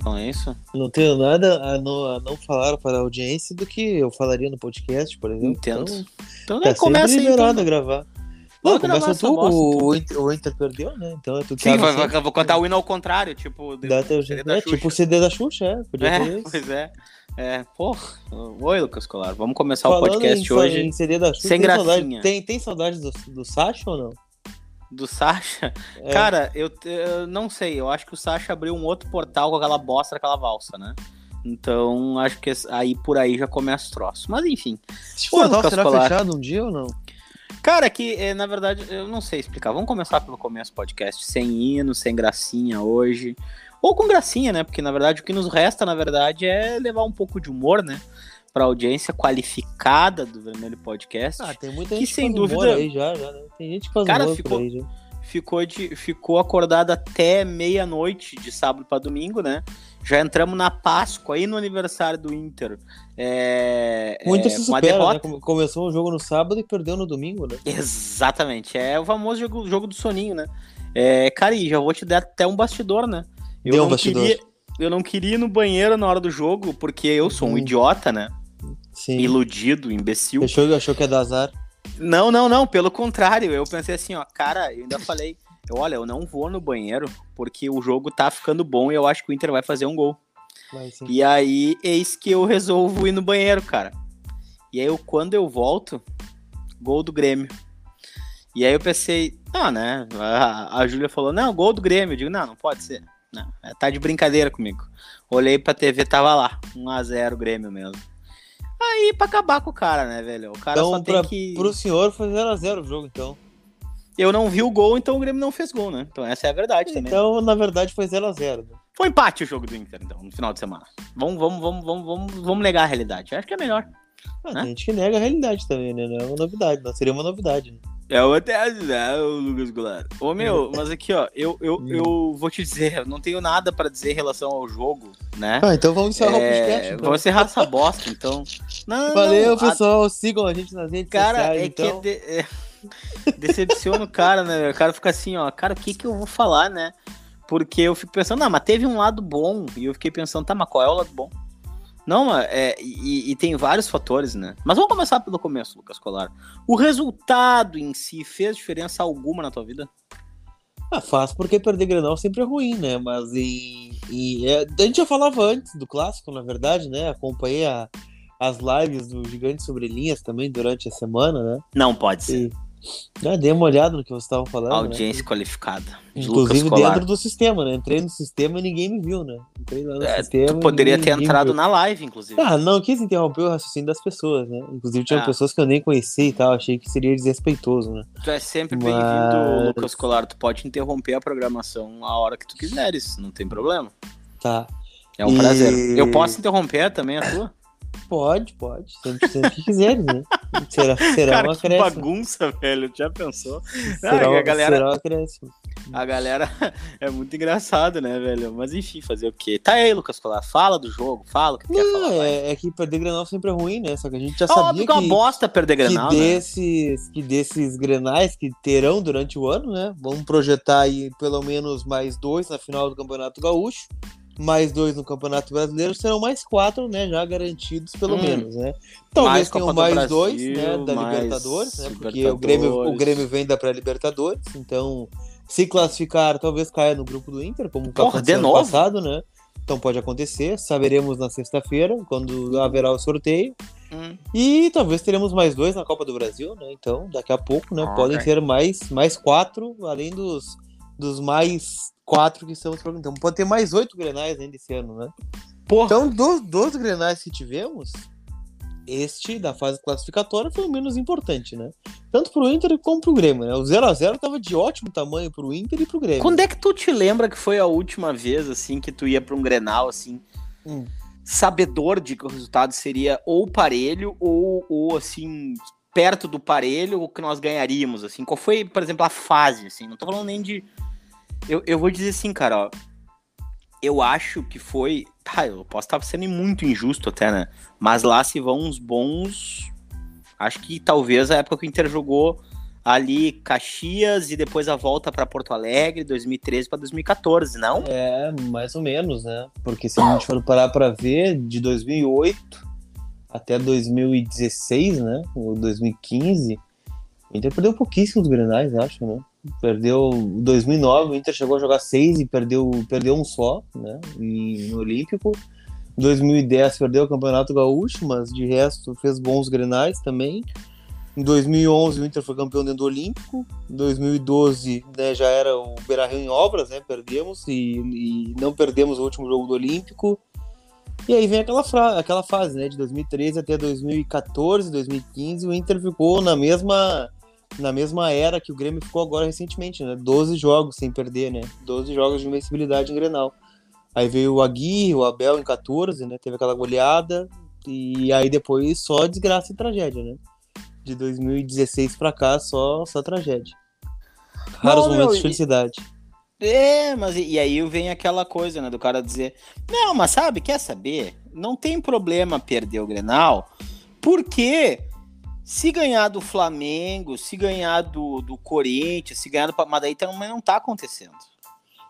Então é isso? Não tenho nada a não, a não falar para a audiência do que eu falaria no podcast, por exemplo. Entendo. Então, Então tá né, começa sempre aí, liberado então. a gravar. Não, começa tu, bosta, o, então. o Inter, o Inter perdeu, né? Então é tu que Sim, sempre. vai- vou contar o hino ao contrário, tipo. Dá teu CD É, Xuxa. tipo o CD da Xuxa, é. Podia ter É, isso. pois é. É, porra. Oi, Lucas Colar. Vamos começar Falando o podcast em, hoje Em CD da Xuxa, sem tem saudade, gracinha. tem, tem saudade do, do Sacha ou não? Do Sasha. É. Cara, eu, eu não sei. Eu acho que o Sasha abriu um outro portal com aquela bosta daquela valsa, né? Então, acho que aí por aí já começa os troços. Mas enfim. Portal Lucas será fechado um dia ou não? Cara, é que é, na verdade eu não sei explicar. Vamos começar pelo começo do podcast. Sem hino, sem gracinha hoje. Ou com gracinha, né? Porque na verdade o que nos resta, na verdade, é levar um pouco de humor, né? Pra audiência qualificada do Vermelho Podcast. Ah, tem muita Que gente sem que humor dúvida- aí já, já, né? Tem gente que faz Cara, ficou- aí já. ficou, de, ficou acordado até meia-noite de sábado para domingo, né? Já entramos na Páscoa aí no aniversário do Inter. É, O Inter é, se supera, né? Começou o jogo no sábado e perdeu no domingo, né? Exatamente, é o famoso jogo, jogo do soninho, né? É, cara, e já vou te dar até um bastidor, né? Eu Deu um não bastidor. Queria, eu não queria ir no banheiro na hora do jogo, porque eu sou um Uhum. idiota, né? Sim. Iludido, imbecil. Achou, achou que ia dar azar. Não, não, não, pelo contrário. Eu pensei assim, ó, cara, eu ainda falei, eu, olha, eu não vou no banheiro porque o jogo tá ficando bom e eu acho que o Inter vai fazer um gol. E aí, eis que eu resolvo ir no banheiro, cara. E aí, eu, quando eu volto, gol do Grêmio. E aí eu pensei, ah, né? A, a Júlia falou, não, gol do Grêmio. Eu digo, não, não pode ser. Não, é, tá de brincadeira comigo. Olhei pra TV, tava lá, 1x0 Grêmio mesmo. Aí, pra acabar com o cara, né, velho? O cara só Então, tem pra, que. pro senhor foi 0x0 o jogo, então. Eu não vi o gol, então o Grêmio não fez gol, né? Então essa é a verdade também. Então, na verdade, foi 0x0. Né? Foi empate o jogo do Inter, então, no final de semana. Vamos, vamos, vamos, vamos, vamos, vamos negar a realidade. Acho que é melhor. Ah, Né? Tem gente que nega a realidade também, né? Não é uma novidade, não seria uma novidade. Né? É o até o Lucas Goulart. Ô meu, mas aqui ó, eu, eu, Hum. eu vou te dizer, eu não tenho nada pra dizer em relação ao jogo, né? Ah, então vamos encerrar o É, podcast. Então. vou encerrar essa bosta, então. Não, Valeu, não, a- pessoal. Sigam a gente nas redes Cara, sociais, é então. que de- é, decepciona o cara, né? O cara fica assim, ó, cara, o que que eu vou falar, né? Porque eu fico pensando, ah, mas teve um lado bom. E eu fiquei pensando, tá, mas qual é o lado bom? Não, mas é, e, e tem vários fatores, né? Mas vamos começar pelo começo, Lucas Colar. O resultado em si fez diferença alguma na tua vida? Ah, fácil porque perder Grenal sempre é ruim, né? Mas e, e é, a gente já falava antes do clássico, na verdade, né? Acompanhei a- as lives do Gigante Sobre Linhas também durante a semana, né? Não pode ser. E ah, dei uma olhada no que vocês estavam falando. né? Audiência qualificada. de Inclusive dentro do sistema, né? Entrei no sistema e ninguém me viu, né? Entrei lá no É, sistema. Tu poderia ter entrado na live, inclusive. Ah, não quis interromper o raciocínio das pessoas, né? Inclusive tinha Ah. pessoas que eu nem conhecia e tal, achei que seria desrespeitoso, né? Tu é sempre Mas- bem-vindo, Lucas Colar. Tu pode interromper a programação a hora que tu quiseres, não tem problema. Tá. É um E- prazer. Eu posso interromper também a tua? Pode, pode. Sempre, sempre que quiseres, né? Será, será Cara, uma que acréscimo. bagunça, velho. Já pensou? Será, Ah, a galera- será um acréscimo. A galera é muito engraçado, né, velho? Mas enfim, fazer o quê? Tá aí, Lucas Colar. Fala do jogo, fala o que quer falar. Vai. é, é que perder Grenal sempre é ruim, né? Só que a gente já É sabia óbvio que é uma que, bosta perder que, Grenal, né? desses, que desses Grenais que terão durante o ano, né? Vamos projetar aí pelo menos mais dois na final do Campeonato Gaúcho, mais dois no Campeonato Brasileiro, serão mais quatro, né? Já garantidos pelo Hum. menos, né? Talvez Mais tenham mais Brasil, dois, né? Da Libertadores, né? Porque o Grêmio, o Libertadores. Grêmio vem da pré-Libertadores, então se classificar, talvez caia no grupo do Inter, como Porra, aconteceu de ano novo? passado, né? Então pode acontecer, saberemos na sexta-feira, quando haverá o sorteio. Hum. E talvez teremos mais dois na Copa do Brasil, né? Então, daqui a pouco, né? Ok. Podem ser mais, mais quatro, além dos, dos mais quatro que estamos programando. Então, pode ter mais oito grenais ainda esse ano, né? Porra. Então, dos, dos grenais que tivemos, este da fase classificatória foi o menos importante, né? Tanto pro Inter como pro Grêmio, né? O 0x0 tava de ótimo tamanho pro Inter e pro Grêmio. Quando é que tu te lembra que foi a última vez, assim, que tu ia pra um Grenal, assim, Hum. sabedor de que o resultado seria ou parelho ou, ou assim, perto do parelho, ou que nós ganharíamos, assim? Qual foi, por exemplo, a fase, assim? Não tô falando nem de... Eu, eu vou dizer assim, cara, ó. Eu acho que foi... Tá, eu posso estar sendo muito injusto até, né? Mas lá se vão uns bons... Acho que talvez a época que o Inter jogou ali Caxias e depois a volta para Porto Alegre, 2013 para 2014, não? É, mais ou menos, né? Porque se a gente for parar para ver, de 2008 até 2016, né? Ou 2015, o Inter perdeu pouquíssimos grenais, acho, né? Perdeu 2009, o Inter chegou a jogar seis e perdeu, perdeu um só, né? E, no Olímpico. 2010 perdeu o Campeonato Gaúcho, mas de resto fez bons grenais também. Em 2011 o Inter foi campeão dentro do Olímpico. Em 2012 né, já era o Beira-Rio em obras, né? Perdemos e, e, não perdemos o último jogo do Olímpico. E aí vem aquela, aquela fase, né? De 2013 até 2014, 2015, o Inter ficou na mesma na mesma era que o Grêmio ficou agora recentemente, né? 12 jogos sem perder, né? 12 jogos de invencibilidade em Grenal. Aí veio o Aguirre, o Abel em 14, né? Teve aquela goleada. E aí depois só desgraça e tragédia, né? De 2016 pra cá, só, só tragédia. Raros Não, momentos meu, de felicidade. É, mas e, e aí vem aquela coisa, né? Do cara dizer: Não, mas sabe, quer saber? Não tem problema perder o Grenal, porque se ganhar do Flamengo, se ganhar do, do Corinthians, se ganhar do. Mas daí também não tá acontecendo.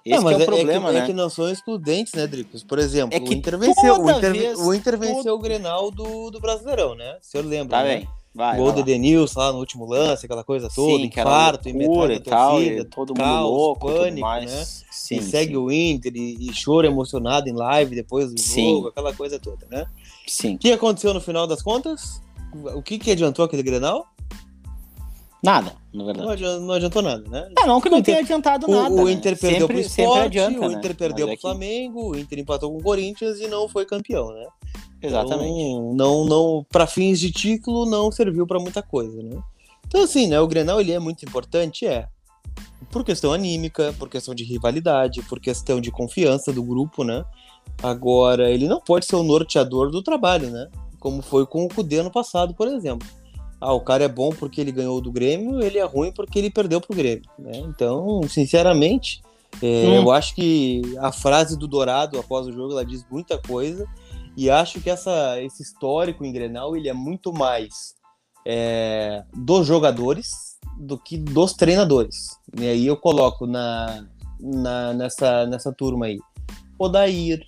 Esse não, é o problema, é que, né? É que não são excludentes, né, Dricos? Por exemplo, é que o Inter venceu, o Inter, vez, o Inter venceu todo... o Grenal do, do Brasileirão, né? O senhor lembra, tá né? Bem. Vai, Gol do Denilson lá no último lance, aquela coisa toda, Sim, infarto, e metade da torcida, todo mundo caos, louco, pânico, né? Sim, e segue sim. o Inter e, e chora emocionado em live depois do sim. jogo, aquela coisa toda, né? Sim. O que aconteceu no final das contas? O que, que adiantou aquele Grenal? Nada, na verdade. Não adiantou, não adiantou nada, né? É, não que não tenha adiantado o, nada. O né? Inter né? perdeu sempre, pro Sport, adianta, o Inter né? perdeu Mas pro é Flamengo, o Inter empatou com o Corinthians e não foi campeão, né? Exatamente. Então, não, não, para fins de título, não serviu para muita coisa, né? Então, assim, né? O Grenal ele é muito importante, é. Por questão anímica, por questão de rivalidade, por questão de confiança do grupo, né? Agora, ele não pode ser o norteador do trabalho, né? Como foi com o Cudê no passado, por exemplo ah, o cara é bom porque ele ganhou do Grêmio, ele é ruim porque ele perdeu pro Grêmio. Né? Então, sinceramente, é, hum. eu acho que a frase do Dourado após o jogo ela diz muita coisa e acho que essa, esse histórico em Grenal ele é muito mais é, dos jogadores do que dos treinadores. E aí eu coloco na, na, nessa, nessa turma aí o Dair,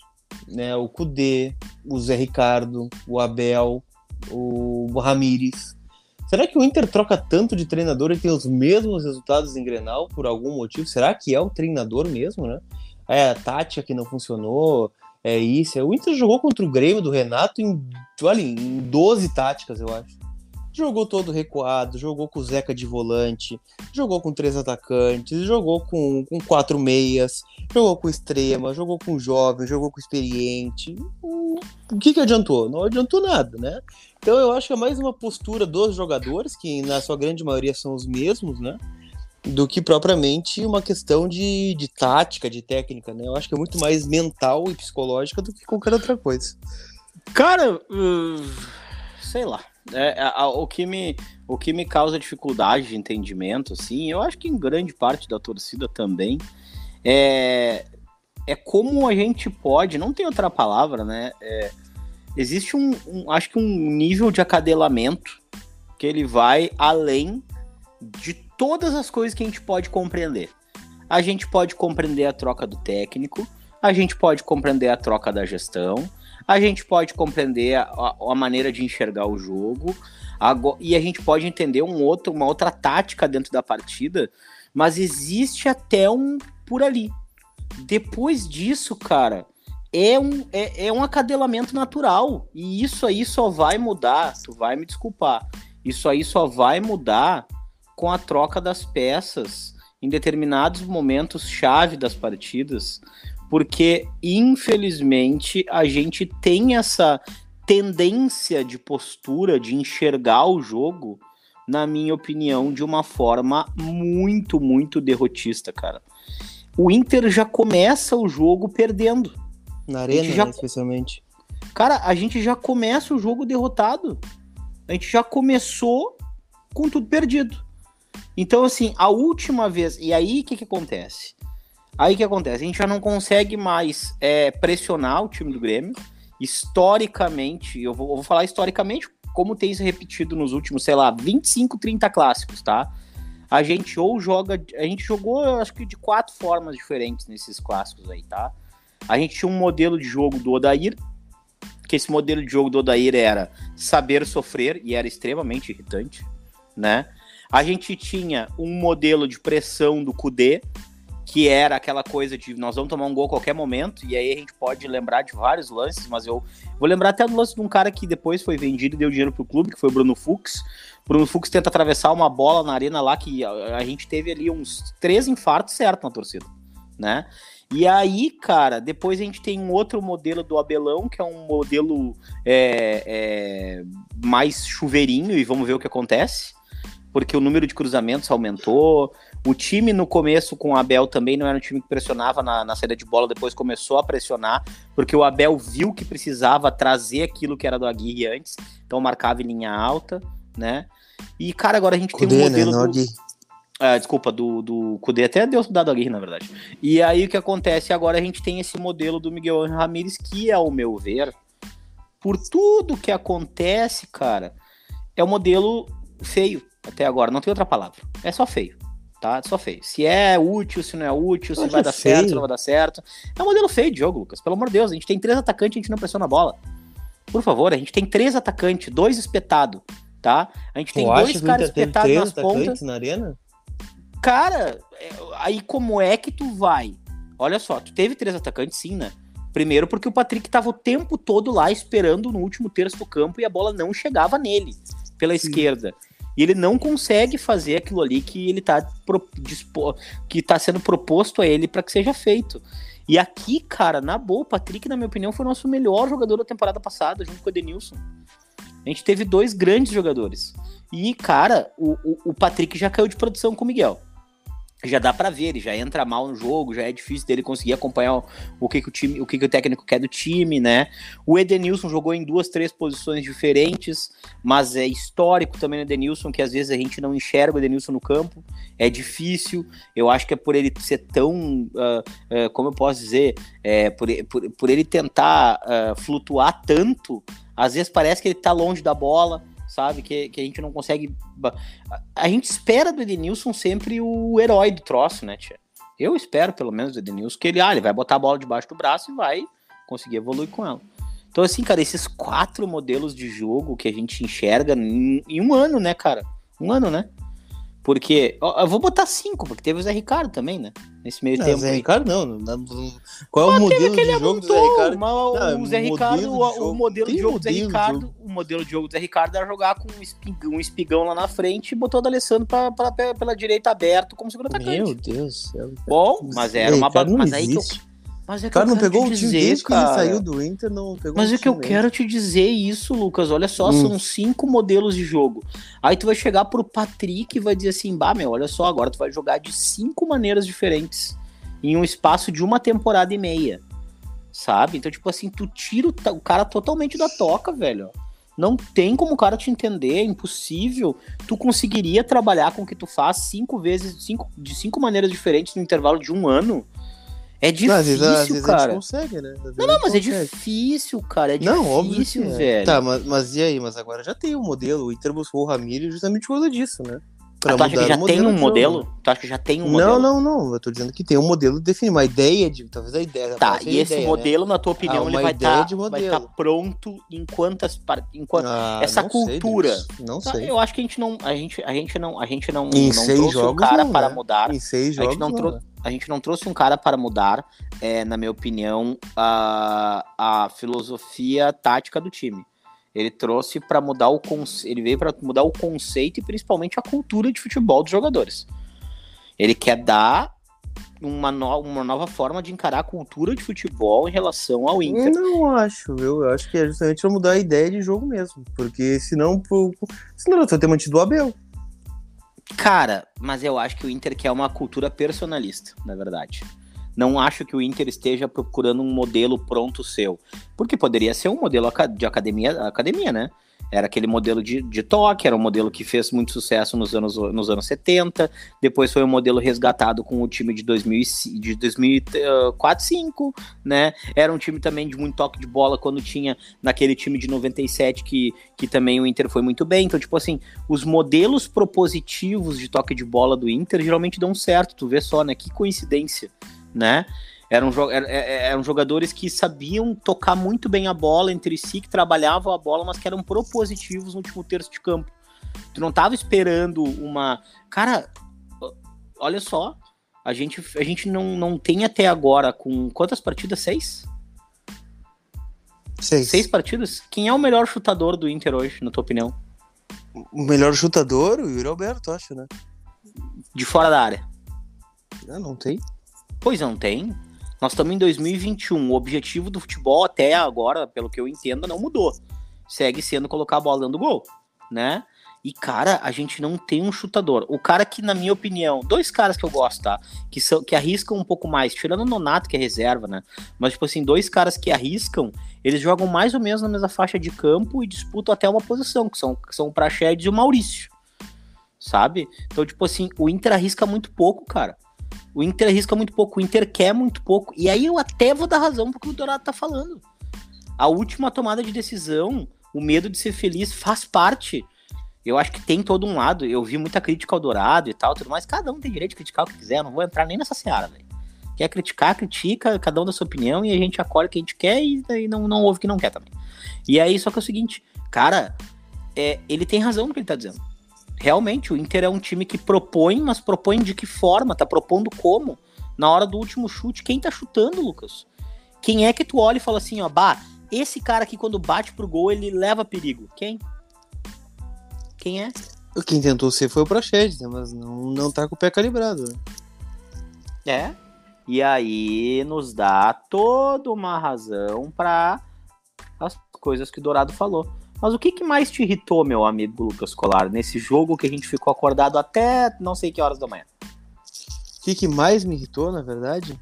né, o Cudê, o Zé Ricardo, o Abel, o Ramires. Será que o Inter troca tanto de treinador e tem os mesmos resultados em Grenal por algum motivo? Será que é o treinador mesmo, né? É a tática que não funcionou, é isso. O Inter jogou contra o Grêmio do Renato em, olha, em 12 táticas, eu acho. Jogou todo recuado, jogou com o Zeca de volante, jogou com três atacantes, jogou com, com quatro meias, jogou com extrema, jogou com jovem, jogou com experiente. O que, que adiantou? Não adiantou nada, né? Então eu acho que é mais uma postura dos jogadores, que na sua grande maioria são os mesmos, né? Do que propriamente uma questão de, de tática, de técnica, né? Eu acho que é muito mais mental e psicológica do que qualquer outra coisa. Cara, uh, sei lá. É, a, a, o, que me, o que me causa dificuldade de entendimento, assim, eu acho que em grande parte da torcida também, é, é como a gente pode, não tem outra palavra, né? É, existe um, um, acho que um nível de acadelamento que ele vai além de todas as coisas que a gente pode compreender. A gente pode compreender a troca do técnico, a gente pode compreender a troca da gestão, a gente pode compreender a, a maneira de enxergar o jogo, e a gente pode entender um outro, uma outra tática dentro da partida, mas existe até um por ali. Depois disso, cara, é um, é, é um acadelamento natural. E isso aí só vai mudar, tu vai me desculpar, isso aí só vai mudar com a troca das peças em determinados momentos chave das partidas, porque infelizmente a gente tem essa tendência de postura de enxergar o jogo, na minha opinião, de uma forma muito, muito derrotista, cara. O Inter já começa o jogo perdendo. Na arena, já... né, especialmente. Cara, a gente já começa o jogo derrotado. A gente já começou com tudo perdido. Então, assim, a última vez. E aí, o que, que acontece? Aí que acontece? A gente já não consegue mais é, pressionar o time do Grêmio. Historicamente, eu vou, eu vou falar historicamente como tem se repetido nos últimos, sei lá, 25, 30 clássicos, tá? a gente ou joga. A gente jogou, acho que de quatro formas diferentes nesses clássicos aí, tá? A gente tinha um modelo de jogo do Odair, que esse modelo de jogo do Odair era saber sofrer e era extremamente irritante, né? A gente tinha um modelo de pressão do Kudê, que era aquela coisa de nós vamos tomar um gol a qualquer momento, e aí a gente pode lembrar de vários lances, mas eu vou lembrar até do lance de um cara que depois foi vendido e deu dinheiro pro clube, que foi o Bruno Fux. Bruno Fux tenta atravessar uma bola na arena lá que a, a gente teve ali uns três infartos certo na torcida, né? E aí, cara, depois a gente tem um outro modelo do Abelão, que é um modelo é, é, mais chuveirinho, e vamos ver o que acontece, porque o número de cruzamentos aumentou. O time no começo com o Abel também não era um time que pressionava na, na saída de bola, depois começou a pressionar, porque o Abel viu que precisava trazer aquilo que era do Aguirre antes, então marcava em linha alta né? E, cara, agora a gente Cudê, tem um né? modelo. Né? Do... Ah, desculpa, do, do Cudê até deu dado Aguirre, na verdade. E aí o que acontece agora? A gente tem esse modelo do Miguel Ramírez, que, ao meu ver, por tudo que acontece, cara, é um modelo feio até agora. Não tem outra palavra. É só feio. Tá? Só feio. Se é útil, se não é útil, se vai dar feio. certo, se não vai dar certo. É um modelo feio de jogo, Lucas. Pelo amor de Deus, a gente tem três atacantes e a gente não pressiona a bola. Por favor, a gente tem três atacantes, dois espetados tá? A gente tem dois caras espetados nas pontas. na arena? Cara, é, aí como é que tu vai? Olha só, tu teve três atacantes sim, né? Primeiro porque o Patrick tava o tempo todo lá esperando no último terço do campo e a bola não chegava nele pela sim. esquerda. E ele não consegue fazer aquilo ali que ele tá que tá sendo proposto a ele para que seja feito. E aqui, cara, na boa, o Patrick, na minha opinião, foi o nosso melhor jogador da temporada passada, junto com o Edenilson. A gente teve dois grandes jogadores. E, cara, o, o, o Patrick já caiu de produção com o Miguel. Já dá para ver, ele já entra mal no jogo, já é difícil dele conseguir acompanhar o, que, que, o time, o que, que o técnico quer do time, né? O Edenilson jogou em duas, três posições diferentes, mas é histórico também o Edenilson, que às vezes a gente não enxerga o Edenilson no campo, é difícil. Eu acho que é por ele ser tão, uh, uh, como eu posso dizer, é, por, por, por ele tentar uh, flutuar tanto às vezes parece que ele tá longe da bola, sabe? Que, que a gente não consegue. A gente espera do Edenilson sempre o herói do troço, né, tia? Eu espero, pelo menos, do Edenilson, que ele, ah, ele vai botar a bola debaixo do braço e vai conseguir evoluir com ela. Então, assim, cara, esses quatro modelos de jogo que a gente enxerga em, em um ano, né, cara? Um ano, né? Porque. Eu vou botar cinco, porque teve o Zé Ricardo também, né? Nesse meio não, tempo. Zé aí. Ricardo não. não, não qual é o modelo de jogo do Zé Ricardo? O Zé Ricardo, o, modelo de jogo do Zé Ricardo. O modelo de jogo do Zé Ricardo era jogar com um espigão, um espigão lá na frente e botou o D'Alessandro pra, pra, pela direita aberto como segundo atacante. Meu Deus do céu. Bom, mas era uma. Mas aí que eu, mas é que cara, não pegou o time desde que ele saiu do Inter, não pegou Mas é que eu quero te dizer isso, Lucas. Olha só, hum. são cinco modelos de jogo. Aí tu vai chegar pro Patrick e vai dizer assim: bah, meu, olha só, agora tu vai jogar de cinco maneiras diferentes em um espaço de uma temporada e meia. Sabe? Então, tipo assim, tu tira o, cara totalmente da toca, velho. Não tem como o cara te entender, é impossível. Tu conseguiria trabalhar com o que tu faz cinco vezes, cinco, de cinco maneiras diferentes no intervalo de um ano. É difícil, não, às vezes, às vezes cara. consegue, né? Não, não, mas é consegue. é difícil, cara. É não, difícil, é. velho. Tá, mas, mas e aí? Mas agora já tem o um modelo. O Inter buscou o Ramiro justamente por causa disso, né? Pra ah, tu acha que já tem um modelo? Tu acha que já tem um modelo? Não, não, não. Eu tô dizendo que tem um modelo definido, uma ideia de. Talvez a ideia. Tá, e esse ideia, né? modelo, né? na tua opinião, ah, ele vai estar tá, tá pronto em quantas. Em quantas ah, essa cultura. Sei não tá, sei. Eu acho que a gente não. A gente, a gente não. A gente não, em não trouxe jogos, um cara não, para né? mudar. Em seis jogos. A gente não, trouxe. A gente não trouxe um cara para mudar, é, na minha opinião, a, a filosofia tática do time. Ele trouxe para mudar o conce... ele veio para mudar o conceito e principalmente a cultura de futebol dos jogadores. Ele quer dar uma, no... uma nova forma de encarar a cultura de futebol em relação ao Inter. Eu não acho, eu acho que é justamente para mudar a ideia de jogo mesmo, porque senão, senão você ter mantido o Abel. Cara, mas eu acho que o Inter quer uma cultura personalista, na verdade. Não acho que o Inter esteja procurando um modelo pronto seu. Porque poderia ser um modelo de academia, academia, né? Era aquele modelo de, de toque, era um modelo que fez muito sucesso nos anos, nos anos 70, depois foi um modelo resgatado com o time de, 2000, de 2004, 2005, né? Era um time também de muito toque de bola quando tinha naquele time de 97 que, que também o Inter foi muito bem. Então, tipo assim, os modelos propositivos de toque de bola do Inter geralmente dão certo, tu vê só, né? Que coincidência, né? Eram, er, é, é, eram jogadores que sabiam tocar muito bem a bola entre si, que trabalhavam a bola, mas que eram propositivos no último terço de campo. Tu não tava esperando uma. Cara, olha só. A gente, a gente não, não tem até agora com quantas partidas? Seis? Seis. Seis partidas? Quem é o melhor chutador do Inter hoje, na tua opinião? O melhor chutador, o Yuri Alberto, acho, né? De fora da área. Ah, não tem. Pois não tem. Nós estamos em 2021. O objetivo do futebol até agora, pelo que eu entendo, não mudou. Segue sendo colocar a bola dentro do gol, né? E, cara, a gente não tem um chutador. O cara que, na minha opinião, dois caras que eu gosto, tá? Que, são, que arriscam um pouco mais, tirando o Nonato, que é reserva, né? Mas, tipo assim, dois caras que arriscam, eles jogam mais ou menos na mesma faixa de campo e disputam até uma posição, que são, que são o Praxedes e o Maurício. Sabe? Então, tipo assim, o Inter arrisca muito pouco, cara. O Inter arrisca muito pouco, o Inter quer muito pouco. E aí eu até vou dar razão porque o Dourado tá falando. A última tomada de decisão, o medo de ser feliz faz parte. Eu acho que tem todo um lado. Eu vi muita crítica ao Dourado e tal, tudo mais. Cada um tem direito de criticar o que quiser. Eu não vou entrar nem nessa seara, velho. Quer criticar, critica, cada um da sua opinião, e a gente acolhe o que a gente quer e, e não, não ouve o que não quer também. E aí, só que é o seguinte, cara, é, ele tem razão no que ele tá dizendo realmente o Inter é um time que propõe, mas propõe de que forma? Tá propondo como? Na hora do último chute, quem tá chutando, Lucas? Quem é que tu olha e fala assim, ó, bah, esse cara aqui quando bate pro gol, ele leva perigo. Quem? Quem é? Quem tentou ser foi o Praxedes, né? Mas não, não tá com o pé calibrado. Né? É. E aí nos dá toda uma razão para as coisas que o Dourado falou. Mas o que, que mais te irritou, meu amigo Lucas Colar, nesse jogo que a gente ficou acordado até não sei que horas da manhã? O que, que mais me irritou, na verdade?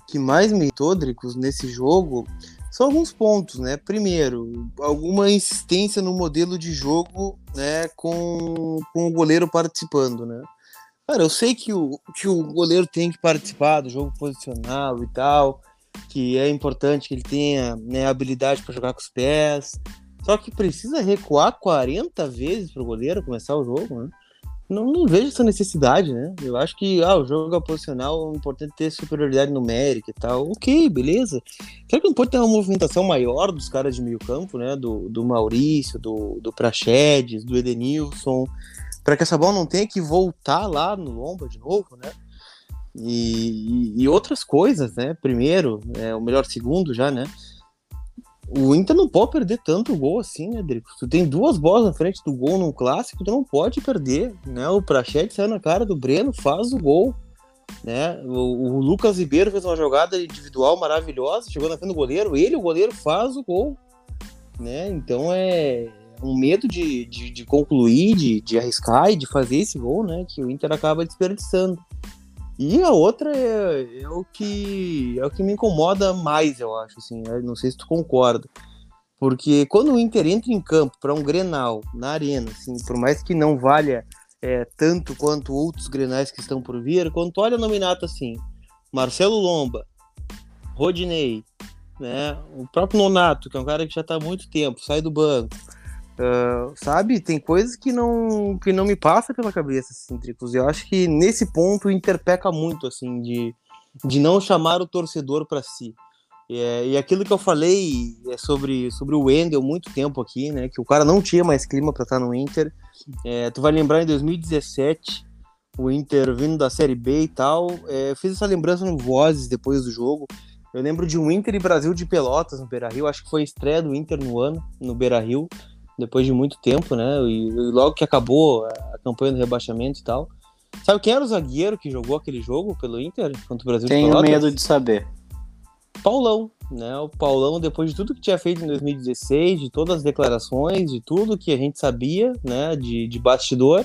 O que mais me irritou, Dricos, nesse jogo são alguns pontos, né? Primeiro, alguma insistência no modelo de jogo, né, com, com o goleiro participando, né? Cara, eu sei que o, que o goleiro tem que participar do jogo posicional e tal, que é importante que ele tenha né, habilidade para jogar com os pés. Só que precisa recuar 40 vezes para o goleiro começar o jogo, né? Não, não, vejo essa necessidade, né? Eu acho que ah, o jogo é posicional é importante ter superioridade numérica e tal. Ok, beleza. Claro que não pode ter uma movimentação maior dos caras de meio campo, né? Do, do Maurício, do, do do Edenilson, para que essa bola não tenha que voltar lá no Lomba de novo, né? E, e, outras coisas, né? Primeiro, é, o melhor segundo já, né? O Inter não pode perder tanto gol assim, né, Drico? Tu tem duas bolas na frente do gol num clássico, tu não pode perder, né? O Prachete saiu na cara do Breno, faz o gol, né? O, o, Lucas Ribeiro fez uma jogada individual maravilhosa, chegou na frente do goleiro, ele, o goleiro, faz o gol, né? Então é um medo de, de, de concluir, de, de arriscar e de fazer esse gol, né? Que o Inter acaba desperdiçando. E a outra é, é, o que é o que me incomoda mais, eu acho, assim, né? não sei se tu concorda. Porque quando o Inter entra em campo para um Grenal na arena, assim, por mais que não valha é, tanto quanto outros Grenais que estão por vir, quando tu olha a nominata assim, Marcelo Lomba, Rodinei, né, o próprio Nonato, que é um cara que já está há muito tempo, sai do banco, Uh, sabe, tem coisas que não que não me passa pela cabeça, assim, Tricos. Eu acho que nesse ponto o Inter peca muito, assim, de, de não chamar o torcedor para si. É, e aquilo que eu falei é sobre, sobre o Wendel muito tempo aqui, né? Que o cara não tinha mais clima para estar no Inter. É, tu vai lembrar em 2017, o Inter vindo da Série B e tal. É, fiz essa lembrança no Vozes depois do jogo. Eu lembro de um Inter e Brasil de Pelotas no Beira Rio. Acho que foi a estreia do Inter no ano, no Beira Rio depois de muito tempo, né? E, e logo que acabou a campanha do rebaixamento e tal. Sabe quem era o zagueiro que jogou aquele jogo pelo Inter contra o Brasil? Tenho medo de saber. Paulão, né? O Paulão, depois de tudo que tinha feito em 2016, de todas as declarações, de tudo que a gente sabia, né? De, de bastidor,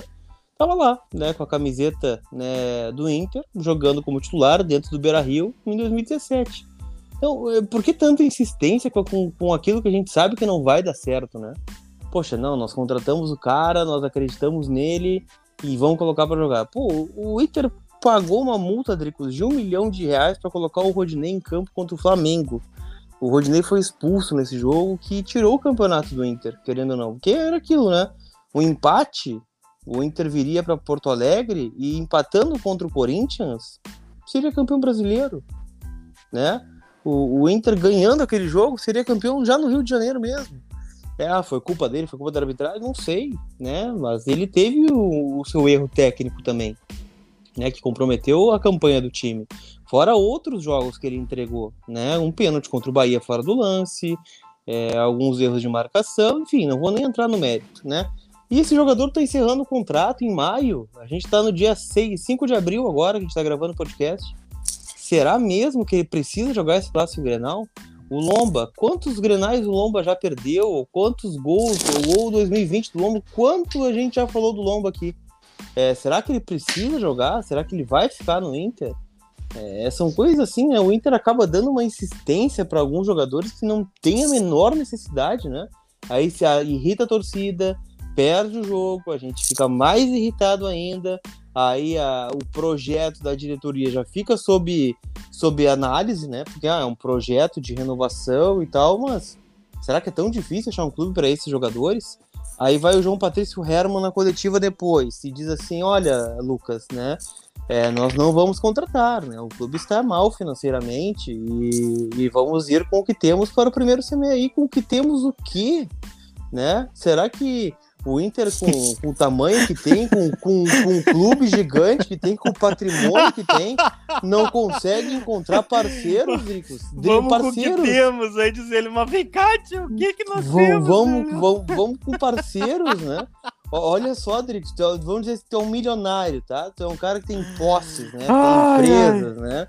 tava lá, né? Com a camiseta né, do Inter, jogando como titular dentro do Beira Rio em 2017. Então, é, por que tanta insistência com, com, com aquilo que a gente sabe que não vai dar certo, né? Poxa, não, nós contratamos o cara, nós acreditamos nele e vamos colocar para jogar. Pô, o Inter pagou uma multa, Dricos, de um milhão de reais para colocar o Rodinei em campo contra o Flamengo. O Rodinei foi expulso nesse jogo que tirou o campeonato do Inter, querendo ou não. Porque era aquilo, né? O empate, o Inter viria para Porto Alegre e empatando contra o Corinthians, seria campeão brasileiro, né? O, o Inter ganhando aquele jogo seria campeão já no Rio de Janeiro mesmo. É, ah, foi culpa dele, foi culpa da arbitragem, não sei, né? Mas ele teve o, o seu erro técnico também, né? Que comprometeu a campanha do time. Fora outros jogos que ele entregou, né? Um pênalti contra o Bahia fora do lance, é, alguns erros de marcação, enfim, não vou nem entrar no mérito, né? E esse jogador está encerrando o contrato em maio. A gente está no dia 6, 5 de abril agora, que a gente está gravando o podcast. Será mesmo que ele precisa jogar esse próximo Grenal? O Lomba, quantos Grenais o Lomba já perdeu? Quantos gols? O gol 2020 do Lomba, quanto a gente já falou do Lomba aqui? É, será que ele precisa jogar? Será que ele vai ficar no Inter? É, são coisas assim, né? O Inter acaba dando uma insistência para alguns jogadores que não tem a menor necessidade, né? Aí se irrita a torcida, perde o jogo, a gente fica mais irritado ainda. Aí a, o projeto da diretoria já fica sob, sob análise, né? Porque ah, é um projeto de renovação e tal, mas será que é tão difícil achar um clube para esses jogadores? Aí vai o João Patrício Herman na coletiva depois e diz assim: Olha, Lucas, né? É, nós não vamos contratar, né? O clube está mal financeiramente e, e, vamos ir com o que temos para o primeiro semestre. E com o que temos o quê? Né? Será que o Inter, com, com, o tamanho que tem, com, com, com um clube gigante que tem, com o patrimônio que tem, não consegue encontrar parceiros, ricos. Vamos parceiros. com o que temos, aí diz ele, mas vem cá, tio, o que que nós vamos, temos? Vamos, vamos, vamos, com parceiros, né? Olha só, Drix, é vamos dizer que tu é um milionário, tá? Tu é um cara que tem posses, né? Tem empresas, ai. né?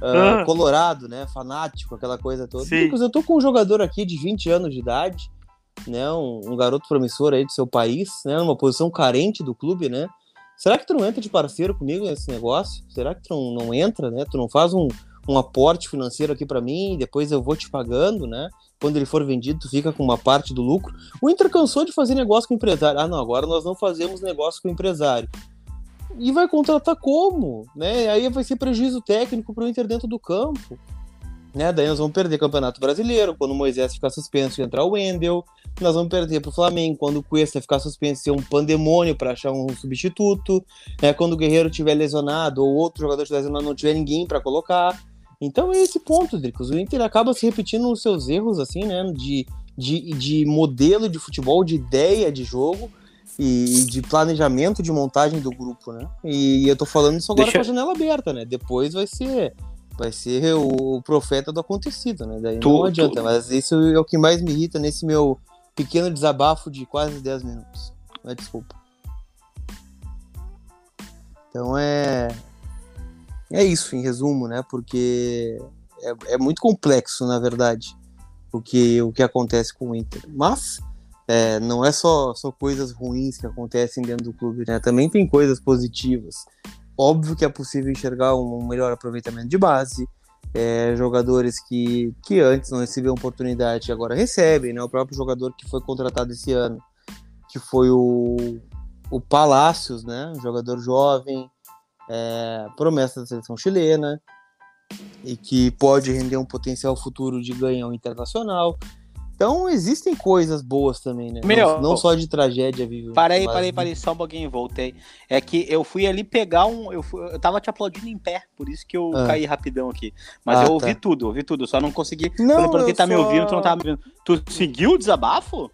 Uh, colorado, né? Fanático, aquela coisa toda. Dricos, eu tô com um jogador aqui de 20 anos de idade, né, um, um, garoto promissor aí do seu país, né, numa posição carente do clube, né? Será que tu não entra de parceiro comigo nesse negócio? Será que tu não, não entra, né? Tu não faz um, um aporte financeiro aqui para mim, depois eu vou te pagando, né? Quando ele for vendido, tu fica com uma parte do lucro. O Inter cansou de fazer negócio com o empresário. Ah, não, agora nós não fazemos negócio com o empresário. E vai contratar como? Né? Aí vai ser prejuízo técnico para o Inter dentro do campo. Né? Daí nós vamos perder Campeonato Brasileiro, quando o Moisés ficar suspenso e entrar o Wendel. Nós vamos perder para o Flamengo, quando o Cuesta ficar suspenso e ser um pandemônio para achar um substituto. Né? Quando o Guerreiro tiver lesionado ou outro jogador estiver lesionado, não tiver ninguém para colocar. Então é esse ponto, Dricos. O Inter acaba se repetindo nos seus erros, assim, né? De, de, de modelo de futebol, de ideia de jogo e de planejamento de montagem do grupo, né? E eu tô falando isso agora Deixa... com a janela aberta, né? Depois vai ser vai ser o profeta do acontecido, né? Daí tu, não adianta, tu... mas isso é o que mais me irrita nesse meu pequeno desabafo de quase 10 minutos. Mas desculpa. Então é. É isso, em resumo, né? Porque é, é muito complexo, na verdade, o que, o que acontece com o Inter. Mas é, não é só, só coisas ruins que acontecem dentro do clube, né? Também tem coisas positivas. Óbvio que é possível enxergar um melhor aproveitamento de base, é, jogadores que, que antes não recebiam oportunidade agora recebem, né? O próprio jogador que foi contratado esse ano, que foi o, o Palácios, né? Um jogador jovem, é, promessa da seleção chilena, e que pode render um potencial futuro de ganhar internacional. Então existem coisas boas também, né? Meu, não, não só de tragédia vive. Parei, mas... parei, parei, só um pouquinho, voltei. É que eu fui ali pegar um. Eu, fui, eu tava te aplaudindo em pé, por isso que eu ah. caí rapidão aqui. Mas ah, eu ouvi tá. tudo, ouvi tudo, só não consegui. Não, eu tá só... me ouvindo, tu não tava me ouvindo. Tu seguiu o desabafo?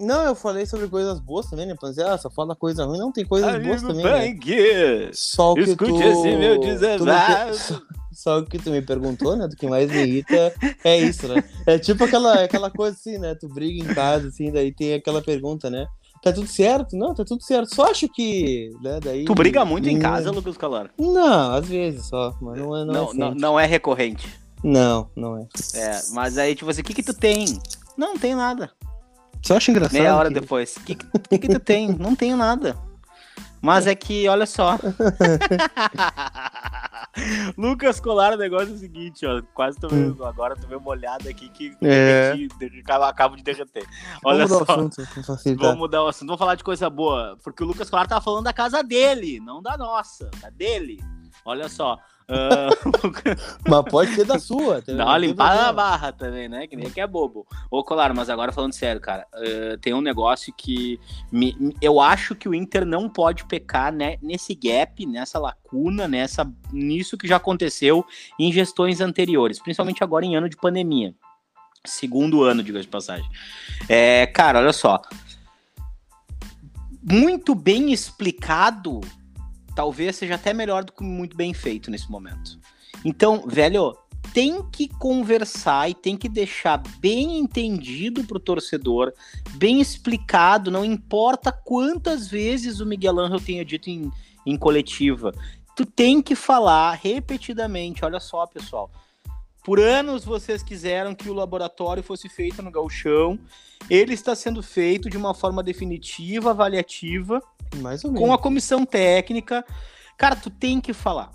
Não, eu falei sobre coisas boas também, né? Dizer, ah, só fala coisa ruim, não tem coisas Amigo boas também. Né? Só o que Escute tu... esse meu desabafo. Só o que tu me perguntou, né? Do que mais me irrita é isso, né? É tipo aquela, aquela coisa assim, né? Tu briga em casa, assim, daí tem aquela pergunta, né? Tá tudo certo? Não, tá tudo certo. Só acho que. Né, daí, tu briga muito em casa, Lucas Calar? Não, às vezes só, mas não é. Não, não, é, não, não, é recorrente. Não, não é. É, mas aí, tipo assim, o que que tu tem? Não, não tem nada. Só acho engraçado. Meia hora que... depois. O que, que, que tu tem? Não tenho nada. Mas é que, olha só. Lucas Colar, o negócio é o seguinte, ó. Quase tomei, hum. agora tomei uma olhada aqui que é. acabo de derreter. Olha vamos só. Mudar assunto, vamos mudar o assunto. Vamos falar de coisa boa. Porque o Lucas Colar tá falando da casa dele, não da nossa, da dele. Olha só. Uh... mas pode ser da sua. Dá uma limpada na barra também, né? Que nem que é bobo. Ô, Colar, mas agora falando sério, cara, uh, tem um negócio que me, eu acho que o Inter não pode pecar né, nesse gap, nessa lacuna, nessa, nisso que já aconteceu em gestões anteriores, principalmente agora em ano de pandemia. Segundo ano, diga de passagem. É, cara, olha só. Muito bem explicado talvez seja até melhor do que muito bem feito nesse momento. Então, velho, tem que conversar e tem que deixar bem entendido pro torcedor, bem explicado, não importa quantas vezes o Miguel Angel tenha dito em, em coletiva. Tu tem que falar repetidamente, olha só, pessoal. Por anos vocês quiseram que o laboratório fosse feito no galchão. Ele está sendo feito de uma forma definitiva, avaliativa, mais ou menos. Com a comissão técnica. Cara, tu tem que falar.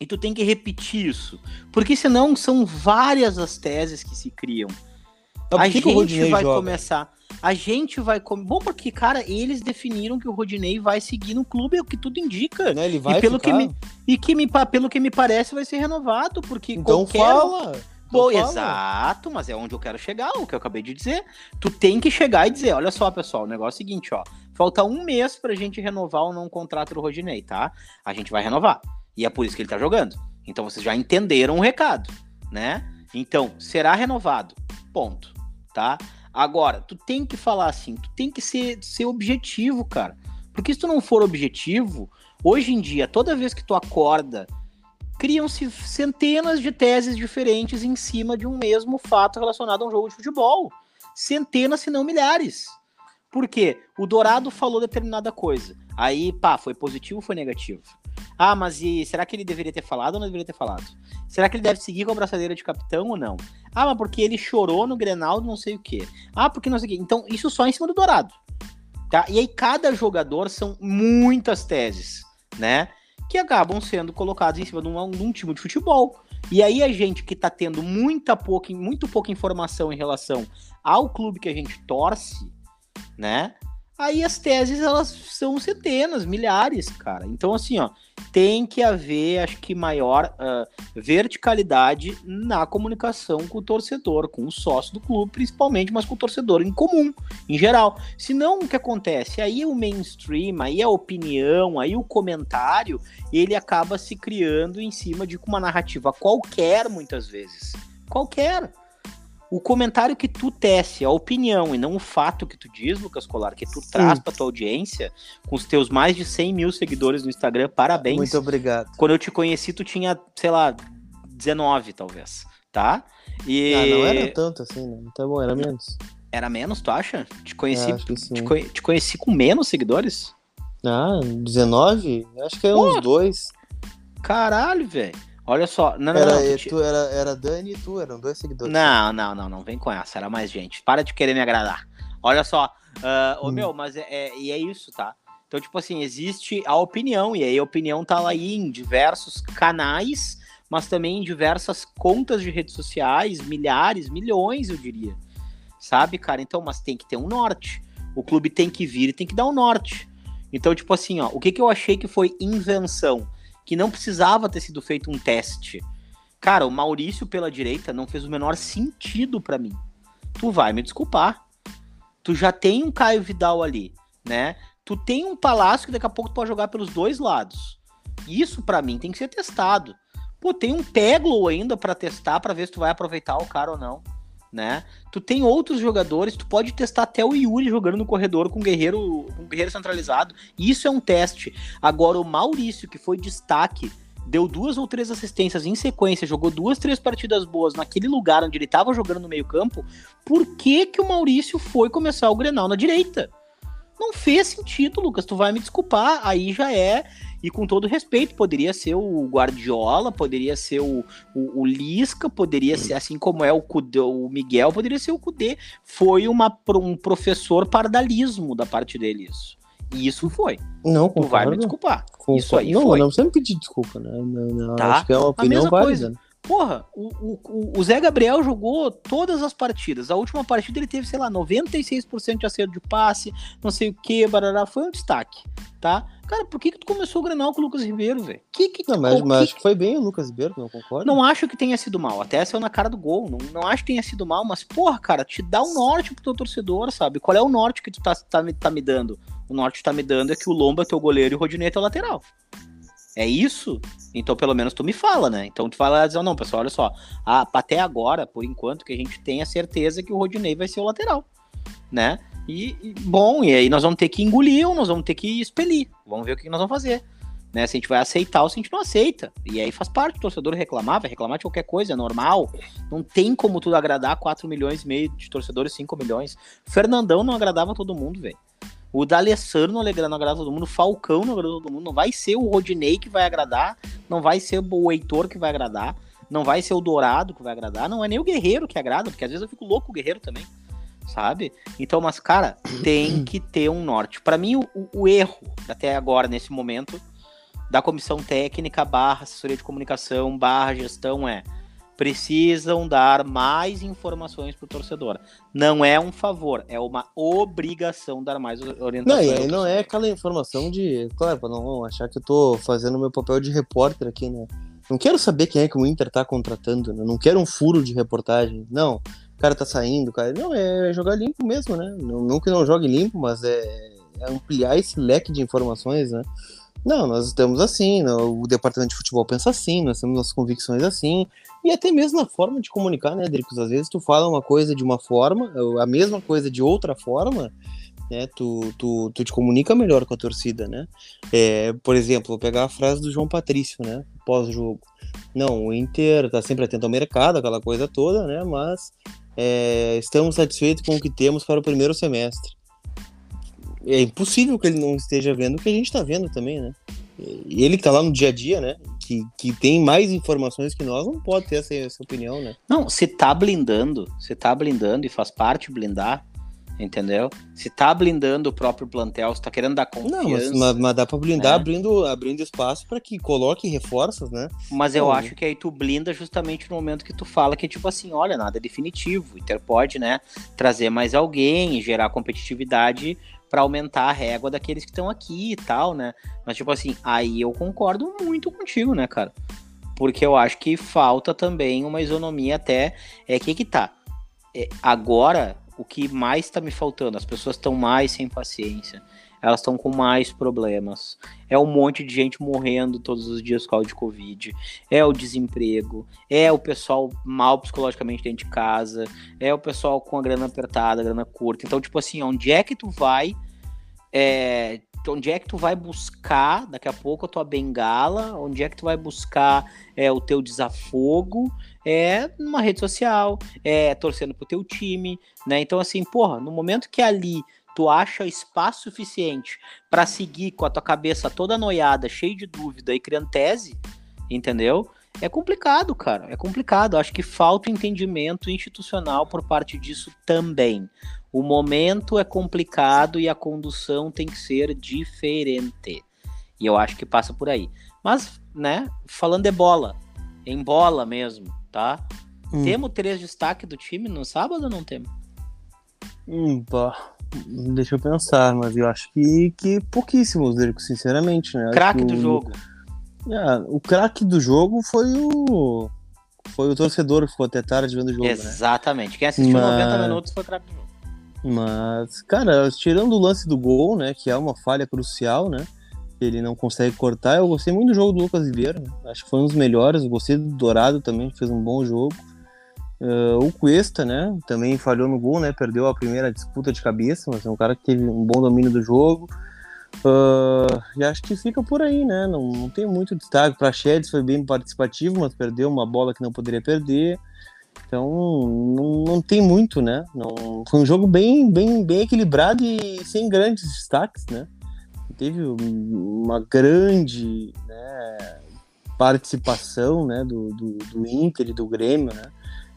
E tu tem que repetir isso. Porque senão são várias as teses que se criam. a gente vai joga? começar. A gente vai. Com... Bom, porque, cara, eles definiram que o Rodinei vai seguir no clube, é o que tudo indica. Né? Ele vai e pelo ficar? que me E que me, pelo que me parece, vai ser renovado. Porque então qualquer... fala. Bom, exato, mas é onde eu quero chegar, o que eu acabei de dizer. Tu tem que chegar e dizer: olha só, pessoal, o negócio é o seguinte, ó. Falta um mês pra gente renovar o não contrato do Rodinei, tá? A gente vai renovar. E é por isso que ele tá jogando. Então vocês já entenderam o recado, né? Então, será renovado. Ponto. Tá? Agora, tu tem que falar assim, tu tem que ser, ser objetivo, cara. Porque se tu não for objetivo, hoje em dia, toda vez que tu acorda criam-se centenas de teses diferentes em cima de um mesmo fato relacionado a um jogo de futebol. Centenas, se não milhares. Por quê? O Dourado falou determinada coisa. Aí, pá, foi positivo ou foi negativo? Ah, mas e será que ele deveria ter falado ou não deveria ter falado? Será que ele deve seguir com a braçadeira de capitão ou não? Ah, mas porque ele chorou no Grenal não sei o quê. Ah, porque não sei o quê. Então, isso só em cima do Dourado. Tá? E aí, cada jogador são muitas teses, né? que acabam sendo colocados em cima de um, de um time de futebol. E aí a gente que está tendo muita pouca, muito pouca informação em relação ao clube que a gente torce, né? Aí as teses elas são centenas, milhares, cara. Então assim, ó, tem que haver, acho que, maior uh, verticalidade na comunicação com o torcedor, com o sócio do clube, principalmente, mas com o torcedor em comum, em geral. Senão, o que acontece? Aí o mainstream, aí a opinião, aí o comentário, ele acaba se criando em cima de uma narrativa qualquer, muitas vezes. Qualquer o comentário que tu tece, a opinião e não o fato que tu diz, Lucas Colar, que tu traz para tua audiência, com os teus mais de 100 mil seguidores no Instagram, parabéns. Muito obrigado. Quando eu te conheci, tu tinha, sei lá, 19 talvez, tá? E... Ah, não era tanto assim, né? Tá bom, era menos. Era menos, tu acha? Te conheci, te, co te, conheci com menos seguidores? Ah, 19? Acho que é uns dois. Caralho, velho. Olha só. Não, não, era, não, tu, era, era Dani e tu, eram dois seguidores. Não, não, não, não. Vem com essa, era mais gente. Para de querer me agradar. Olha só. Uh, hum. meu, mas é, é, e é isso, tá? Então, tipo assim, existe a opinião, e aí a opinião tá lá aí em diversos canais, mas também em diversas contas de redes sociais, milhares, milhões, eu diria. Sabe, cara? Então, mas tem que ter um norte. O clube tem que vir e tem que dar um norte. Então, tipo assim, ó, o que, que eu achei que foi invenção? Que não precisava ter sido feito um teste. Cara, o Maurício pela direita não fez o menor sentido para mim. Tu vai me desculpar. Tu já tem um Caio Vidal ali, né? Tu tem um Palácio que daqui a pouco tu pode jogar pelos dois lados. Isso para mim tem que ser testado. Pô, tem um Peglo ainda para testar para ver se tu vai aproveitar o cara ou não né? Tu tem outros jogadores, tu pode testar até o Yuri jogando no corredor com o Guerreiro, com o Guerreiro centralizado. Isso é um teste. Agora o Maurício, que foi destaque, deu duas ou três assistências em sequência, jogou duas, três partidas boas naquele lugar onde ele estava jogando no meio-campo. Por que que o Maurício foi começar o Grenal na direita? Não fez sentido, Lucas. Tu vai me desculpar. Aí já é e com todo respeito, poderia ser o Guardiola, poderia ser o, o, o Lisca, poderia ser, assim como é o, Cudê, o Miguel, poderia ser o Cudê. Foi uma, um professor pardalismo da parte dele isso. E isso foi. Não, Tu vai me concordo. desculpar. Concordo. Isso aí não, foi. não precisa me pedir desculpa, né? Não, não, Tá. Acho que é uma A opinião mesma válida. coisa. Porra, o, o- o, Zé Gabriel jogou todas as partidas. A última partida ele teve, sei lá, 96% de acerto de passe, não sei o que, barará. Foi um destaque, tá? Cara, por que, que tu começou o Grenal com o Lucas Ribeiro, velho? Que, que, Não, mas, o mas que- acho que foi bem o Lucas Ribeiro, não concordo? Não acho que tenha sido mal. Até saiu na cara do gol. Não, não acho que tenha sido mal, mas, porra, cara, te dá um norte pro teu torcedor, sabe? Qual é o norte que tu tá, tá, me- tá me dando? O norte que tá me dando é que o Lomba é teu goleiro e o Rodinei é teu lateral. É isso? Então, pelo menos tu me fala, né? Então tu fala, diz, não, pessoal, olha só. Ah, até agora, por enquanto, que a gente tem a certeza que o Rodinei vai ser o lateral, né? E, e, bom, e aí nós vamos ter que engolir ou nós vamos ter que expelir. Vamos ver o que nós vamos fazer. Né, se a gente vai aceitar ou se a gente não aceita. E aí faz parte do torcedor reclamar, vai reclamar de qualquer coisa, é normal. Não tem como tu agradar 4 milhões e meio de torcedores, 5 milhões. Fernandão não agradava todo mundo, velho. O D'Alessandro não alegra- não agrada todo mundo, o Falcão não agrada todo mundo, não vai ser o Rodinei que vai agradar, não vai ser o Heitor que vai agradar, não vai ser o Dourado que vai agradar, não é nem o Guerreiro que agrada, porque às vezes eu fico louco o Guerreiro também, sabe? Então, mas cara, tem que ter um norte. Pra mim, o, o- o erro até agora, nesse momento, da comissão técnica barra assessoria de comunicação barra gestão é precisam dar mais informações pro torcedor. Não é um favor, é uma obrigação dar mais Não, orientações. e aí não é aquela informação de. Claro, pra não achar que eu tô fazendo meu papel de repórter aqui, né? Não quero saber quem é que o Inter tá contratando, né? Não quero um furo de reportagem. Não, o cara tá saindo, cara. Não, é jogar limpo mesmo, né? Não, não que não jogue limpo, mas é, é ampliar esse leque de informações, né? Não, nós estamos assim, o departamento de futebol pensa assim, nós temos nossas convicções assim, e até mesmo a forma de comunicar, né, Dricos? Às vezes tu fala uma coisa de uma forma, a mesma coisa de outra forma, né? Tu, tu, tu te comunica melhor com a torcida, né? É, por exemplo, vou pegar a frase do João Patrício, né? Pós-jogo. Não, o Inter tá sempre atento ao mercado, aquela coisa toda, né? Mas é, estamos satisfeitos com o que temos para o primeiro semestre. É impossível que ele não esteja vendo o que a gente está vendo também, né? E ele que tá lá no dia a dia, né? Que, que tem mais informações que nós, não pode ter essa, essa opinião, né? Não, se tá blindando, se tá blindando e faz parte blindar, entendeu? Se tá blindando o próprio plantel, se tá querendo dar confiança. Não, mas, mas, mas dá pra blindar né? abrindo, abrindo espaço para que coloque reforços, né? Mas eu acho que aí tu blinda justamente no momento que tu fala que, tipo assim, olha, nada é definitivo. O Inter pode, né, trazer mais alguém e gerar competitividade pra aumentar a régua daqueles que estão aqui e tal, né? Mas, tipo assim, aí eu concordo muito contigo, né, cara? Porque eu acho que falta também uma isonomia até. É que que tá. É, agora, o que mais tá me faltando? As pessoas estão mais sem paciência. Elas estão com mais problemas. É um monte de gente morrendo todos os dias por causa de Covid. É o desemprego. É o pessoal mal psicologicamente dentro de casa. É o pessoal com a grana apertada, a grana curta. Então, tipo assim, onde é que tu vai. é, onde é que tu vai buscar daqui a pouco a tua bengala? Onde é que tu vai buscar é, o teu desafogo? É numa rede social, é torcendo pro teu time, né? Então, assim, porra, no momento que ali tu acha espaço suficiente para seguir com a tua cabeça toda noiada, cheia de dúvida e criando tese, entendeu? É complicado, cara. É complicado. Acho que falta entendimento institucional por parte disso também. O momento é complicado e a condução tem que ser diferente. E eu acho que passa por aí. Mas, né, falando de bola, em bola mesmo, tá? Hum. Temos três destaques do time no sábado ou não temos? Hum, pá. Deixa eu pensar, mas eu acho que, que pouquíssimos, Drico, sinceramente, né? Craque que do o- jogo. Ah, o craque do jogo foi o. Foi o torcedor que ficou até tarde vendo o jogo, né? Exatamente. Quem assistiu Mas- 90 minutos foi craque do jogo. Mas, cara, tirando o lance do gol, né? Que é uma falha crucial, né? que Ele não consegue cortar. Eu gostei muito do jogo do Lucas Ribeiro. né? Acho que foi um dos melhores. Eu gostei do Dourado também, fez um bom jogo. Ah, o Cuesta, né? Também falhou no gol, né? Perdeu a primeira disputa de cabeça, mas é um cara que teve um bom domínio do jogo. Ah, e acho que fica por aí, né? Não, não tem muito destaque. Para Chedes foi bem participativo, mas perdeu uma bola que não poderia perder. Então não, não tem muito, né? Não, foi um jogo bem, bem, bem equilibrado e sem grandes destaques, né? Teve um- uma grande né, participação né, do, do, do Inter e do Grêmio, né?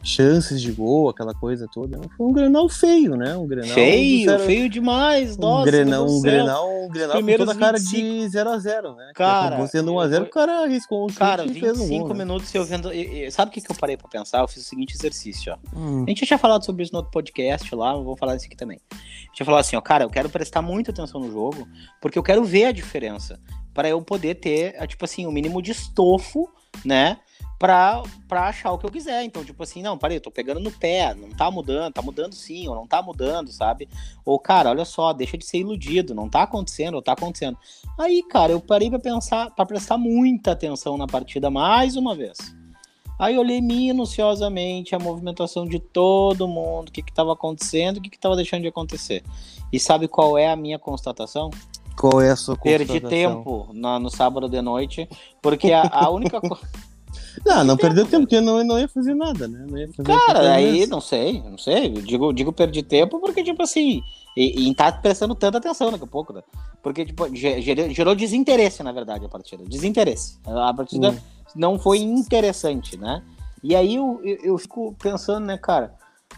Chances de gol, aquela coisa toda. Foi um Grenal feio, né? Um Grenal feio, zero... feio demais, nossa. Um Grenal, um Grenal, um Grenal com toda a cara 25... de 0x0, né? Cara, você sendo 1x0, o cara arriscou um Cara, e 25 fez um gol, né? minutos eu vendo. Sabe o que, que eu parei pra pensar? Eu fiz o seguinte exercício, ó. Hum. A gente já tinha falado sobre isso no outro podcast lá, eu vou falar isso aqui também. A gente falar assim, ó, cara, eu quero prestar muita atenção no jogo, porque eu quero ver a diferença. Pra eu poder ter, eh, tipo assim, o mínimo de estofo, né? Pra, pra achar o que eu quiser. Então, tipo assim, não, parei, eu tô pegando no pé, não tá mudando, tá mudando sim, ou não tá mudando, sabe? Ou, cara, olha só, deixa de ser iludido, não tá acontecendo, ou tá acontecendo. Aí, cara, eu parei pra pensar, pra prestar muita atenção na partida mais uma vez. Aí eu olhei minuciosamente a movimentação de todo mundo, o que estava acontecendo, o que estava deixando de acontecer. E sabe qual é a minha constatação? Qual é a sua Perdi tempo na- no sábado de noite, porque a, a única coisa. Não, não perdeu tempo, porque não, não ia fazer nada, né? Não ia fazer Cara, aí não sei, não sei. Eu digo, digo perdi tempo porque, tipo assim, e, e tá prestando tanta atenção daqui a pouco, né? Porque, tipo, ge- gerou, gerou desinteresse, na verdade, a partida. Desinteresse. A partida Hum. não foi interessante, né? E aí eu, eu, eu fico pensando, né, cara?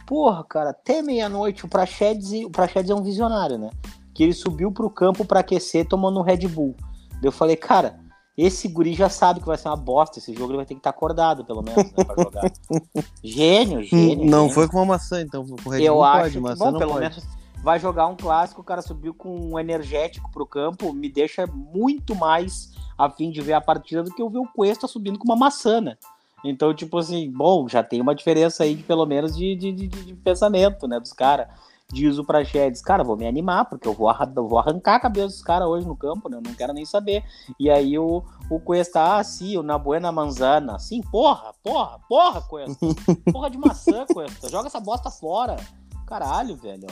Porra, cara, até meia-noite o Praxedes, o Praxedes é um visionário, né? Que ele subiu pro campo pra aquecer tomando um Red Bull. Eu falei, cara, esse guri já sabe que vai ser uma bosta. Esse jogo ele vai ter que estar acordado, pelo menos, né, pra jogar. Gênio, gênio. Não gênio. foi com uma maçã, então com o Red Eu acho pode, que, maçã bom, não pelo pode. menos vai jogar um clássico, o cara subiu com um energético pro campo, me deixa muito mais a fim de ver a partida do que eu ver o Cuesta subindo com uma maçã, né? Então, tipo assim, bom, já tem uma diferença aí, de, pelo menos, de, de, de, de pensamento, né, dos caras. Diz o Praxedes, cara, vou me animar, porque eu vou, eu vou arrancar a cabeça dos caras hoje no campo, né? Eu não quero nem saber. E aí o, o Cuesta, ah, sim, o Na Buena Manzana. Sim, porra, porra, porra, Cuesta. Porra de maçã, Cuesta. Joga essa bosta fora. Caralho, velho.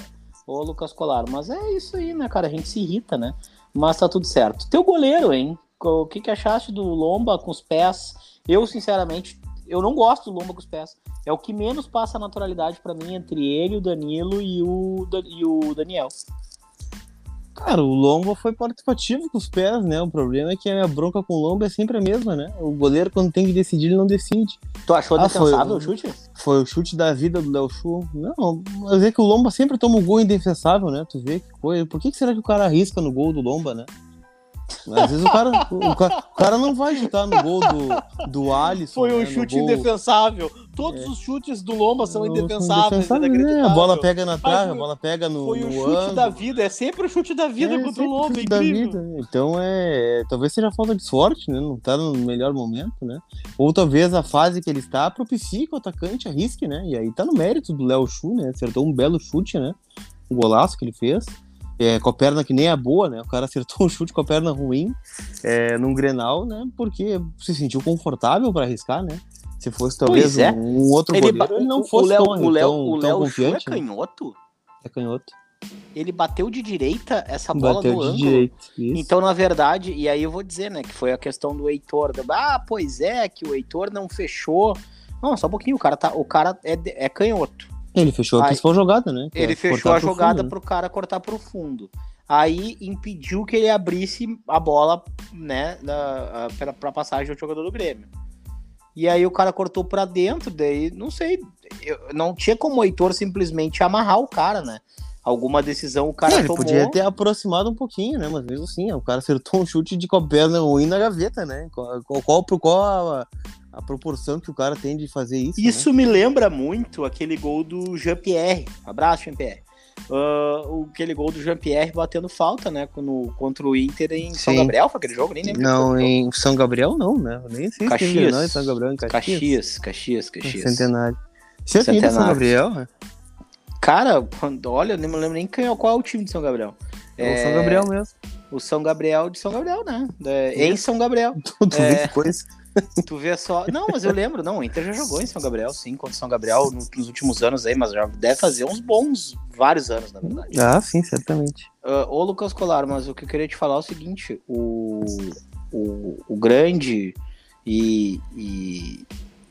Ô, Lucas Colaro, mas é isso aí, né, cara? A gente se irrita, né? Mas tá tudo certo. Teu goleiro, hein? O que, que achaste do Lomba com os pés? Eu, sinceramente, eu não gosto do Lomba com os pés. É o que menos passa naturalidade pra mim entre ele, o Danilo e o, e o Daniel. Cara, o Lomba foi participativo com os pés, né? O problema é que a minha bronca com o Lomba é sempre a mesma, né? O goleiro, quando tem que decidir, ele não decide. Tu achou Ah, foi. defensável o chute? Foi o chute da vida do Léo Chu. Não, mas é que o Lomba sempre toma um gol indefensável, né? Tu vê que coisa. Por que, que será que o cara arrisca no gol do Lomba, né? Às vezes o cara, o, ca- o cara não vai chutar no gol do, do Alisson. Foi um né? Chute gol- indefensável. Todos É. os chutes do Lomba são indefensáveis. indefensáveis, né? A bola pega na trave, a bola pega no. Foi o chute ângulo. da vida, é sempre o chute da vida É, contra o Lomba, é chute da vida. Então é. Talvez seja falta de sorte, né? Não tá no melhor momento, né? Ou talvez a fase que ele está propicie que o atacante arrisque, né? E aí tá no mérito do Léo Chu, né? Acertou um belo chute, né? Um golaço que ele fez. É, com a perna que nem é boa, né? O cara acertou um chute com a perna ruim é, num Grenal, né? Porque se sentiu confortável para arriscar, né? Se fosse talvez é. um, outro Ele, goleiro, ele não fosse o Léo, tão, o Léo, tão, o Léo é confiante. né? canhoto? É canhoto. Ele bateu de direita essa bola Bateu no de ângulo. direito. Então, na verdade, e aí eu vou dizer, né, que foi a questão do Heitor. do- Ah, pois é, que o Heitor não fechou. Não, só um pouquinho, o cara, tá, o cara é, é canhoto. Ele fechou a principal jogada, né? que é Ele fechou a jogada fundo, né? pro cara cortar pro fundo. Aí impediu que ele abrisse a bola, né, da, pra, pra passagem do jogador do Grêmio. E aí o cara cortou pra dentro, daí, não sei, eu- não tinha como o Heitor simplesmente amarrar o cara, né? Alguma decisão o cara É, ele tomou. podia ter aproximado um pouquinho, né? Mas mesmo assim, o cara acertou um chute de perna ruim na gaveta, né? Qual, qual, qual, qual a, a proporção que o cara tem de fazer isso? né? Isso me lembra muito aquele gol do Jean-Pierre. Abraço, Jean-Pierre. O- aquele gol do Jean-Pierre batendo falta, né? No, contra o Inter em São Sim. Gabriel, foi aquele jogo? Nem lembro. Não, em São Gabriel não, né? Nem sei se Caxias. teve Grenal em São Gabriel, em. Caxias. Caxias, Caxias, Caxias. Centenário. Você é de São Centenário. Gabriel, né? Cara, olha, eu nem me lembro nem quem, é- qual é o time de São Gabriel. É o São Gabriel mesmo. O São Gabriel de São Gabriel, né? É, em São Gabriel. Tudo É. vê que coisa. Tu vê só. Não, mas eu lembro, não. O Inter já jogou em São Gabriel, sim, contra São Gabriel no- nos últimos anos aí, mas já deve fazer uns bons, vários anos, na verdade. Ah, sim, certamente. Ah, ô, Lucas Colar, mas o que eu queria te falar é o seguinte: o, o, o grande e, e,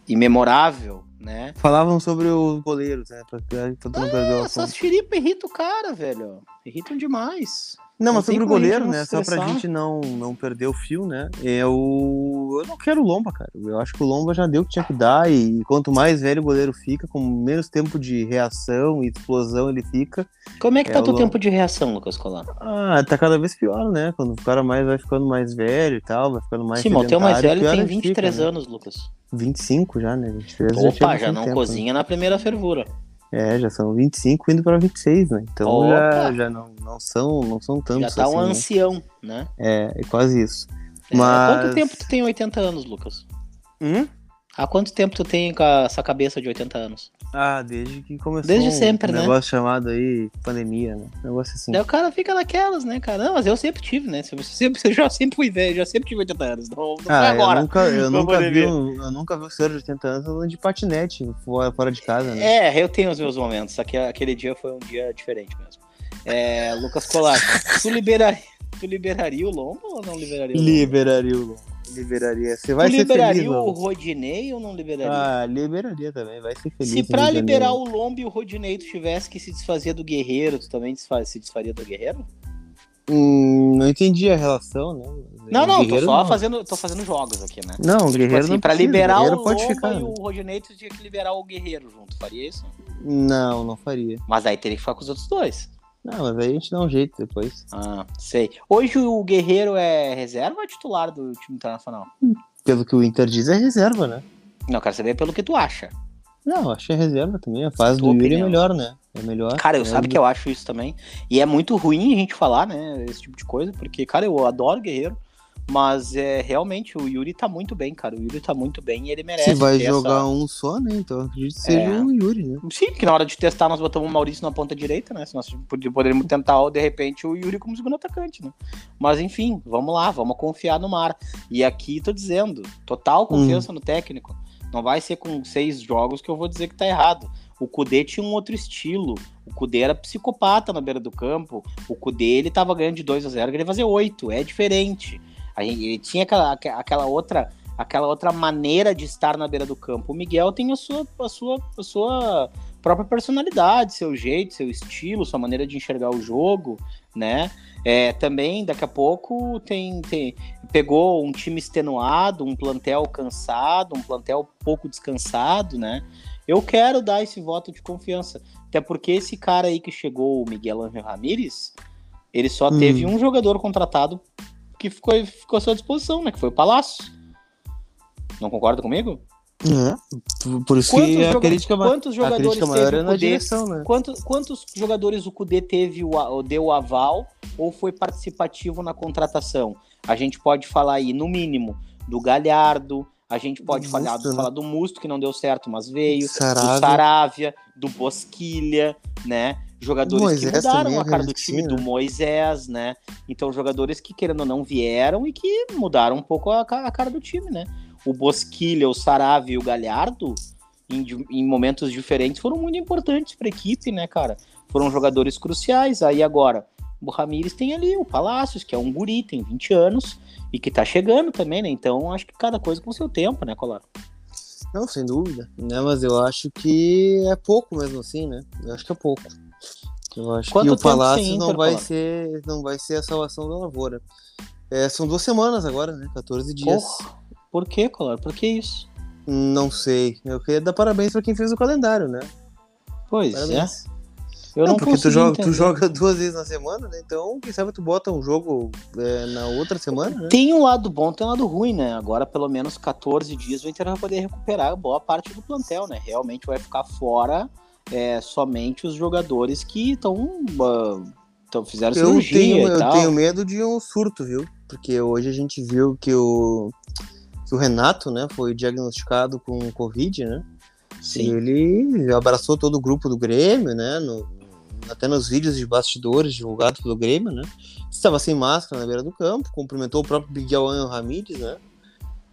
e memorável, né? Falavam sobre os goleiros, né? Pra, pra tu não perder o assunto. Essas chiripas irritam o cara, velho. Irritam demais. Não, mas sobre o goleiro, né? Só pra gente não, não perder o fio, né? Eu, eu não quero o Lomba, cara. Eu acho que o Lomba já deu o que tinha que dar. E quanto mais velho o goleiro fica, com menos tempo de reação e explosão ele fica. Como é que É, tá o teu Lom- tempo de reação, Lucas Colar? Ah, tá cada vez pior, né? Quando o cara mais vai ficando mais velho e tal, vai ficando mais. Sim, mas o teu mais velho tem a gente 23 fica, né? anos, Lucas. 25 já, né? 23 Opa, já bastante não tempo, cozinha na primeira fervura. Né? É, já são 25 indo pra 26, né? Então Opa! já, já não, não são, não são tantos Já tá um assim, né? ancião, né? É, é quase isso. É, Mas- Quanto tempo tu tem 80 anos, Lucas? Hum? Há quanto tempo tu tem com a- essa cabeça de 80 anos? Ah, desde que começou Desde sempre, um né? negócio chamado aí pandemia, né? Um negócio assim. Daí o cara fica naquelas, né, cara? Não, mas eu sempre tive, né? Eu sempre, eu já sempre fui velho, já sempre tive 80 anos. Não, não foi Ah, agora. eu nunca, eu nunca vi um, eu nunca vi o senhor de 80 anos andando de patinete fora, fora de casa, né? É, eu tenho os meus momentos, só que aquele dia foi um dia diferente mesmo. É, Lucas Colar, tu liberaria, tu liberaria o Lombo ou não liberaria o Lombo? Liberaria o Lomba. Liberaria. Você vai tu ser liberaria feliz, o. Rodinei ou não liberaria? Ah, liberaria também, vai ser feliz. Se pra liberar Janeiro. o Lombo e o Rodinei tu tivesse que se desfazer do Guerreiro, tu também desfa- se desfaria do Guerreiro? Hum, não entendi a relação, né? Não, O não, tô só não. fazendo, tô fazendo jogos aqui, né? Não, o Tipo Guerreiro assim, não pra precisa, liberar Guerreiro o pode Lomba ficar. e né? o Rodinei, tu tinha que liberar o Guerreiro junto, faria isso? Não, não faria. Mas aí teria que ficar com os outros dois. Não, mas aí a gente dá um jeito depois. Ah, sei. Hoje o Guerreiro é reserva ou é titular do time internacional? Pelo que o Inter diz, é reserva, né? Não, quero saber pelo que tu acha. Não, acho que é reserva também. A fase Tua do Yuri opinião. é melhor, né? É melhor. Cara, eu é sabe que eu acho isso também. E é muito ruim a gente falar, né, esse tipo de coisa, porque, cara, eu adoro Guerreiro, mas é realmente o Yuri tá muito bem, cara. O Yuri tá muito bem e ele merece. Se vai jogar essa- um só, né? Então acredito que seja É. o Yuri, né? Sim, porque na hora de testar nós botamos o Maurício na ponta direita, né? Se nós pod- poderíamos tentar, de repente, o Yuri como segundo atacante, né? Mas enfim, vamos lá, vamos confiar no mar. E aqui tô dizendo, total confiança no técnico. Não vai ser com seis jogos que eu vou dizer que tá errado. O Kudê tinha um outro estilo. O Kudê era psicopata na beira do campo. O Kudê, ele tava ganhando de 2 a 0 queria fazer 8. É diferente. A gente- Ele tinha aquela, aquela outra aquela outra maneira de estar na beira do campo. O Miguel tem a sua, a sua, a sua própria personalidade, seu jeito, seu estilo, sua maneira de enxergar o jogo, né? É, também, daqui a pouco, tem, tem pegou um time extenuado, um plantel cansado, um plantel pouco descansado, né? Eu quero dar esse voto de confiança. Até porque esse cara aí que chegou, o Miguel Angel Ramírez, ele só Hum. teve um jogador contratado que ficou, ficou à sua disposição, né? Que foi o Palácio. Não concorda comigo? É. Por, isso Quantos, que a crítica, quantos a jogadores crítica maior teve é o na direção, né? Quantos, quantos jogadores o Cudê teve o, a- deu o aval ou foi participativo na contratação? A gente pode falar aí, no mínimo, do Galhardo, a gente pode Do falar, Musto, né? falar do Musto, que não deu certo, mas veio, do. Saravia, do Bosquilha, né? Jogadores Moisés que mudaram a cara do time, do né? Moisés, né? Então, jogadores que, querendo ou não, vieram e que mudaram um pouco a, a cara do time, né? O Bosquilha, o Saravia e o Galhardo, em, em momentos diferentes, foram muito importantes para a equipe, né, cara? Foram jogadores cruciais. Aí agora, o Ramires tem ali o Palácios, que é um guri, tem 20 anos, e que tá chegando também, né? Então, acho que cada coisa com seu tempo, né, Colar? Não, sem dúvida. Né? Mas eu acho que é pouco mesmo assim, né? Eu acho que é pouco. Eu acho Quanto que o Palácio não vai ser, não vai ser a salvação da lavoura. É, são duas semanas agora, né? 14 dias. Porra, por que, Colar? Por que isso? Não sei. Eu queria dar parabéns pra quem fez o calendário, né? Pois Parabéns. é. Eu não, porque tu joga, tu joga duas vezes na semana, né? Então, quem sabe tu bota um jogo é, na outra semana, né? Tem um lado bom, tem um lado ruim, né? Agora, pelo menos 14 dias, o Inter vai poder recuperar boa parte do plantel, né? Realmente vai ficar fora é, somente os jogadores que estão. Então, fizeram Eu cirurgia tenho, e eu tenho medo de um surto, viu? Porque hoje a gente viu que o, que o Renato, né, foi diagnosticado com Covid, né? E Sim. ele abraçou todo o grupo do Grêmio, né? no- até nos vídeos de bastidores divulgados pelo Grêmio, né? Estava sem máscara na beira do campo, cumprimentou o próprio Miguel Ramírez, né?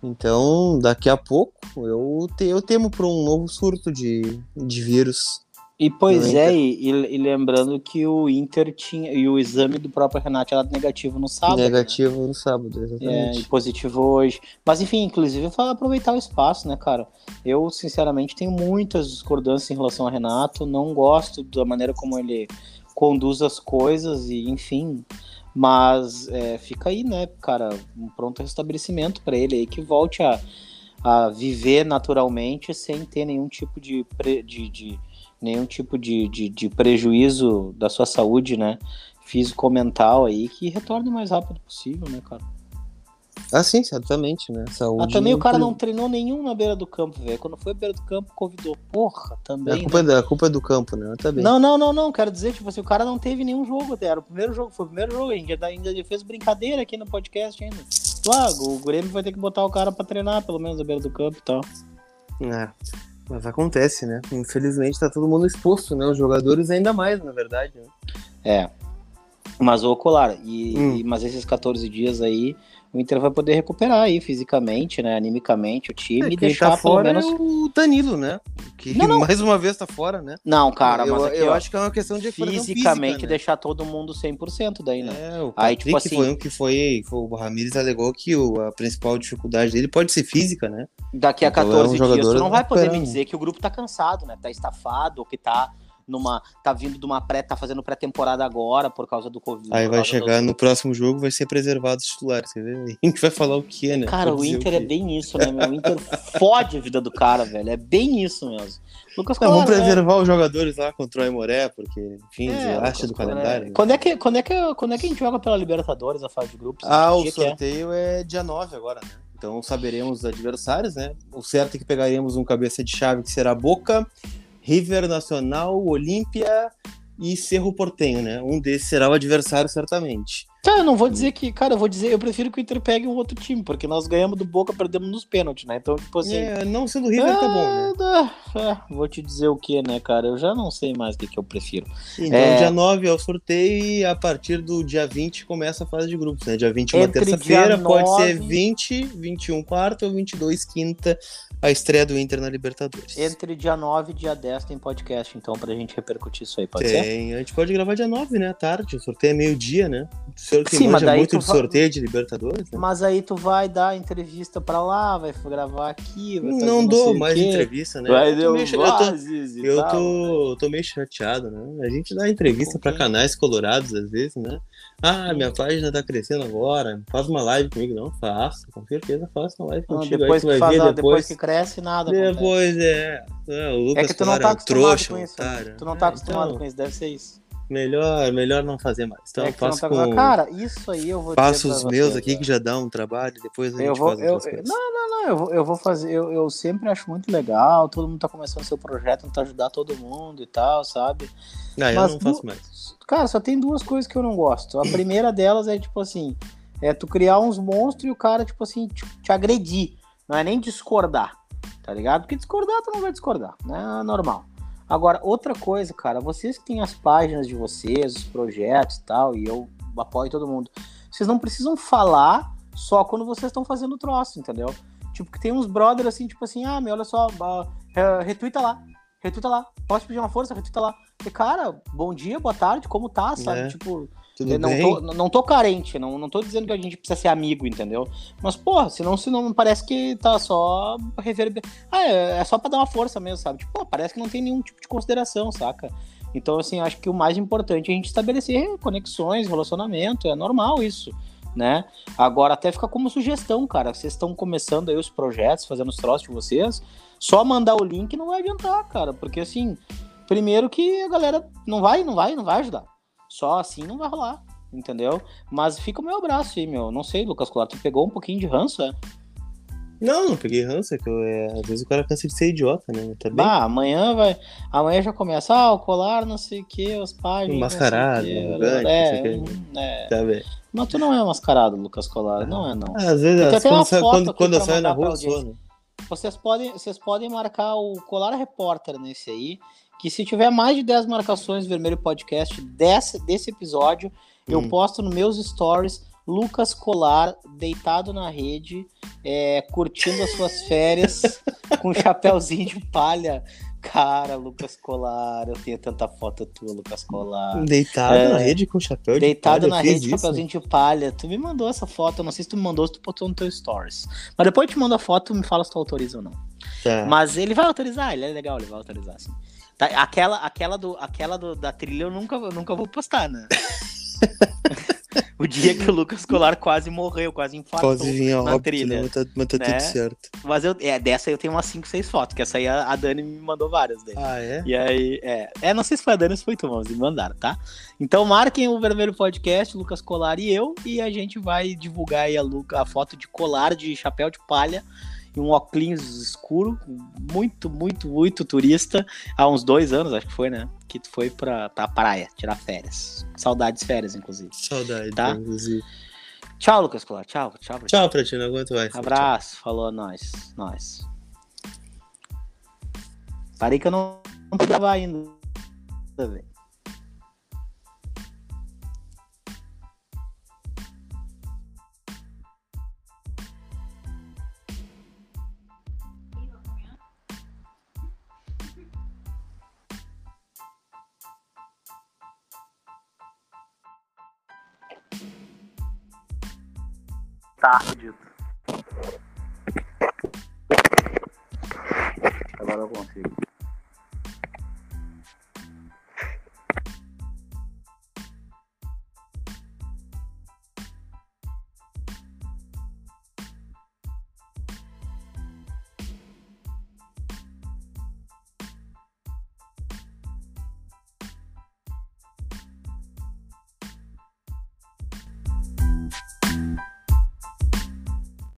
Então, daqui a pouco, eu, te- eu temo por um novo surto de, de vírus. E pois é, e, e- lembrando que o Inter tinha. E o exame do próprio Renato era negativo no sábado. né? negativo no sábado, É, exatamente. e positivo hoje. Mas enfim, inclusive aproveitar o espaço, né, cara? Eu, sinceramente, tenho muitas discordâncias em relação a Renato. Não gosto da maneira como ele conduz as coisas e, enfim. Mas é, fica aí, né, cara, um pronto restabelecimento para ele aí que volte a, a viver naturalmente sem ter nenhum tipo de, pre, de, de nenhum tipo de, de, de, prejuízo da sua saúde, né, físico-mental aí, que retorne o mais rápido possível, né, cara. Ah, sim, certamente, né? Saúde. Ah, também o cara não treinou nenhum na beira do campo, velho. Quando foi à beira do campo, convidou. Porra, também. A culpa, né? é, a culpa é do campo, né? Também. Não, não, não, não. Quero dizer, tipo assim, o cara não teve nenhum jogo até. Era o primeiro jogo, foi o primeiro jogo. A gente ainda fez brincadeira aqui no podcast ainda. Ah, o Grêmio vai ter que botar o cara pra treinar, pelo menos, na beira do campo e tal. É. Mas acontece, né? Infelizmente tá todo mundo exposto, né? Os jogadores ainda mais, na verdade. Né? É. Mas, ô, Colar, e, hum. mas esses 14 dias aí, o Inter vai poder recuperar aí fisicamente, né? Animicamente o time é, e deixar tá fora menos... é o Danilo, né? Que não, não. mais uma vez tá fora, né? Não, cara, eu, mas aqui, eu ó, acho que é uma questão de fisicamente física, né? deixar todo mundo 100% daí, né? É, o aí tipo assim, foi um que foi, foi o Ramires alegou que o, a principal dificuldade dele pode ser física, né? Daqui a 14 então, é um dias tu não vai poder me dizer que o grupo tá cansado, né? Tá estafado, ou que tá numa tá vindo de uma pré, tá fazendo pré-temporada agora por causa do Covid. Aí vai chegar do... no próximo jogo, vai ser preservado os titulares, você vê? A gente vai falar o que, né? Cara, o Inter o é bem isso, né, meu? O Inter fode a vida do cara, velho. É bem isso mesmo. Lucas Não, vamos preservar é... os jogadores lá contra o Aimoré, porque, enfim, é, acha do calendário. Né? Quando, é que, quando, é que, quando é que a gente joga pela Libertadores, a fase de grupos? Ah, o sorteio é? é dia 9 agora, né? Então saberemos os adversários, né? O certo é que pegaremos um cabeça de chave que será Boca, River Nacional, Olímpia e Cerro Portenho, né? Um desses será o adversário, certamente. Tá, eu não vou dizer que, cara, eu vou dizer, eu prefiro que o Inter pegue um outro time, porque nós ganhamos do Boca, perdemos nos pênaltis, né? Então, tipo assim. É, não sendo River, tá bom, né? É, vou te dizer o que, né, cara? Eu já não sei mais o que, que eu prefiro. Então, é... dia 9 é o sorteio e a partir do dia 20 começa a fase de grupos, né? Dia 20 é uma terça-feira, 9... pode ser 20, 21 quarta ou 22 quinta a estreia do Inter na Libertadores. Entre dia 9 e dia 10 tem podcast, então, pra gente repercutir isso aí, pode tem. ser? A gente pode gravar dia 9, né, à tarde. O sorteio é meio-dia, né? O senhor que Sim, manja muito de vai... sorteio de Libertadores, né? Mas aí tu vai dar entrevista pra lá, vai gravar aqui, vai Não dou mais quê. entrevista, né? Vai eu, tô meio, eu, tô, eu tô, tô, meio chateado, né? A gente dá entrevista pra canais colorados, às vezes, né? Ah, minha página tá crescendo agora, faz uma live comigo. Não, faço, com certeza faço uma live contigo. depois, aí, que faz, depois... depois que cresce, nada Depois é. é Lucas é que tu não tá acostumado trouxa, com isso. Otário. Tu não tá é, acostumado então, com isso, deve ser isso. Melhor, melhor não fazer mais. Então é eu faço tá com... Cara, isso aí eu vou Faço os meus aqui que já dá um trabalho, depois a gente eu vou, eu, Não, não, não, eu vou, eu vou fazer, eu, eu sempre acho muito legal, todo mundo tá começando seu projeto, tentar ajudar todo mundo e tal, sabe? Ah, eu não faço mais. Cara, só tem duas coisas que eu não gosto. A primeira delas é, tipo assim, é tu criar uns monstros e o cara, tipo assim, te, te agredir. Não é nem discordar, tá ligado? Porque discordar tu não vai discordar, né? É normal. Agora, outra coisa, cara, vocês que têm as páginas de vocês, os projetos e tal, e eu apoio todo mundo, vocês não precisam falar só quando vocês estão fazendo o troço, entendeu? Tipo, que tem uns brothers assim, tipo assim, ah, meu, olha só, uh, retuita lá, retuita lá, posso pedir uma força, retuita lá. E, cara, bom dia, boa tarde, como tá, sabe? É. Tipo, tudo não, bem? Tô, não tô carente, não, não tô dizendo que a gente precisa ser amigo, entendeu? Mas, porra, senão, senão parece que tá só reverber. Ah, é, é só pra dar uma força mesmo, sabe? Tipo, pô, parece que não tem nenhum tipo de consideração, saca? Então, assim, acho que o mais importante é a gente estabelecer conexões, relacionamento, é normal isso, né? Agora, até fica como sugestão, cara. Vocês estão começando aí os projetos, fazendo os troços de vocês, só mandar o link não vai adiantar, cara, porque assim, primeiro que a galera não vai, não vai, não vai ajudar. Só assim não vai rolar, entendeu? Mas fica o meu abraço aí, meu. Não sei, Lucas Colar, tu pegou um pouquinho de ranço, é? Não, não peguei ranço, é que eu, é, às vezes o cara cansa de ser idiota, né? Tá bem? Bah, amanhã vai. Amanhã já começa, ah, o colar, não sei o que, os páginas. Mascarado, arrogante, é, é, é. Tá bem. Mas tu não é mascarado, Lucas Colar, não é não. às vezes, às quando, sai, quando, quando eu saio na rua, eu sou, né? Vocês podem, vocês podem marcar o Colar Repórter nesse aí que se tiver mais de 10 marcações Vermelho Podcast desse, desse episódio, hum. eu posto nos meus stories Lucas Colar deitado na rede, é, curtindo as suas férias com um chapéuzinho de palha. Cara, Lucas Colar, eu tenho tanta foto tua, Lucas Colar. Deitado é, na rede com chapéu de deitado palha. Deitado na rede com chapéuzinho de palha. Tu me mandou essa foto, eu não sei se tu me mandou, se tu botou no teu stories. Mas depois eu te mando a foto, me fala se tu autoriza ou não. Tá. Mas ele vai autorizar, ele é legal, ele vai autorizar, sim. Tá, aquela aquela, do, aquela do, da trilha eu nunca, eu nunca vou postar, né? o dia que o Lucas Colar quase morreu, quase infartou ó, na óbvio, trilha. né? Tá, mas tá né? tudo certo. Mas eu, é, dessa eu tenho umas 5, 6 fotos, que essa aí a, a Dani me mandou várias dele. Ah, é? E aí, é, é, não sei se foi a Dani ou se foi tu, mas me mandaram, tá? Então marquem o Vermelho Podcast, Lucas Colar e eu, e a gente vai divulgar aí a, Luca, a foto de colar de chapéu de palha e um óculos escuro, muito, muito, muito turista, há uns dois anos, acho que foi, né? Que tu foi pra, pra praia, tirar férias. Saudades férias, inclusive. Saudade, Tá? inclusive. Tchau, Lucas Colar, tchau, tchau. pra. Tchau pra ti, não aguento mais. Abraço, falou nós, nós. Parei que eu não, não gravar ainda, velho. Tá, fudido. Agora eu consigo.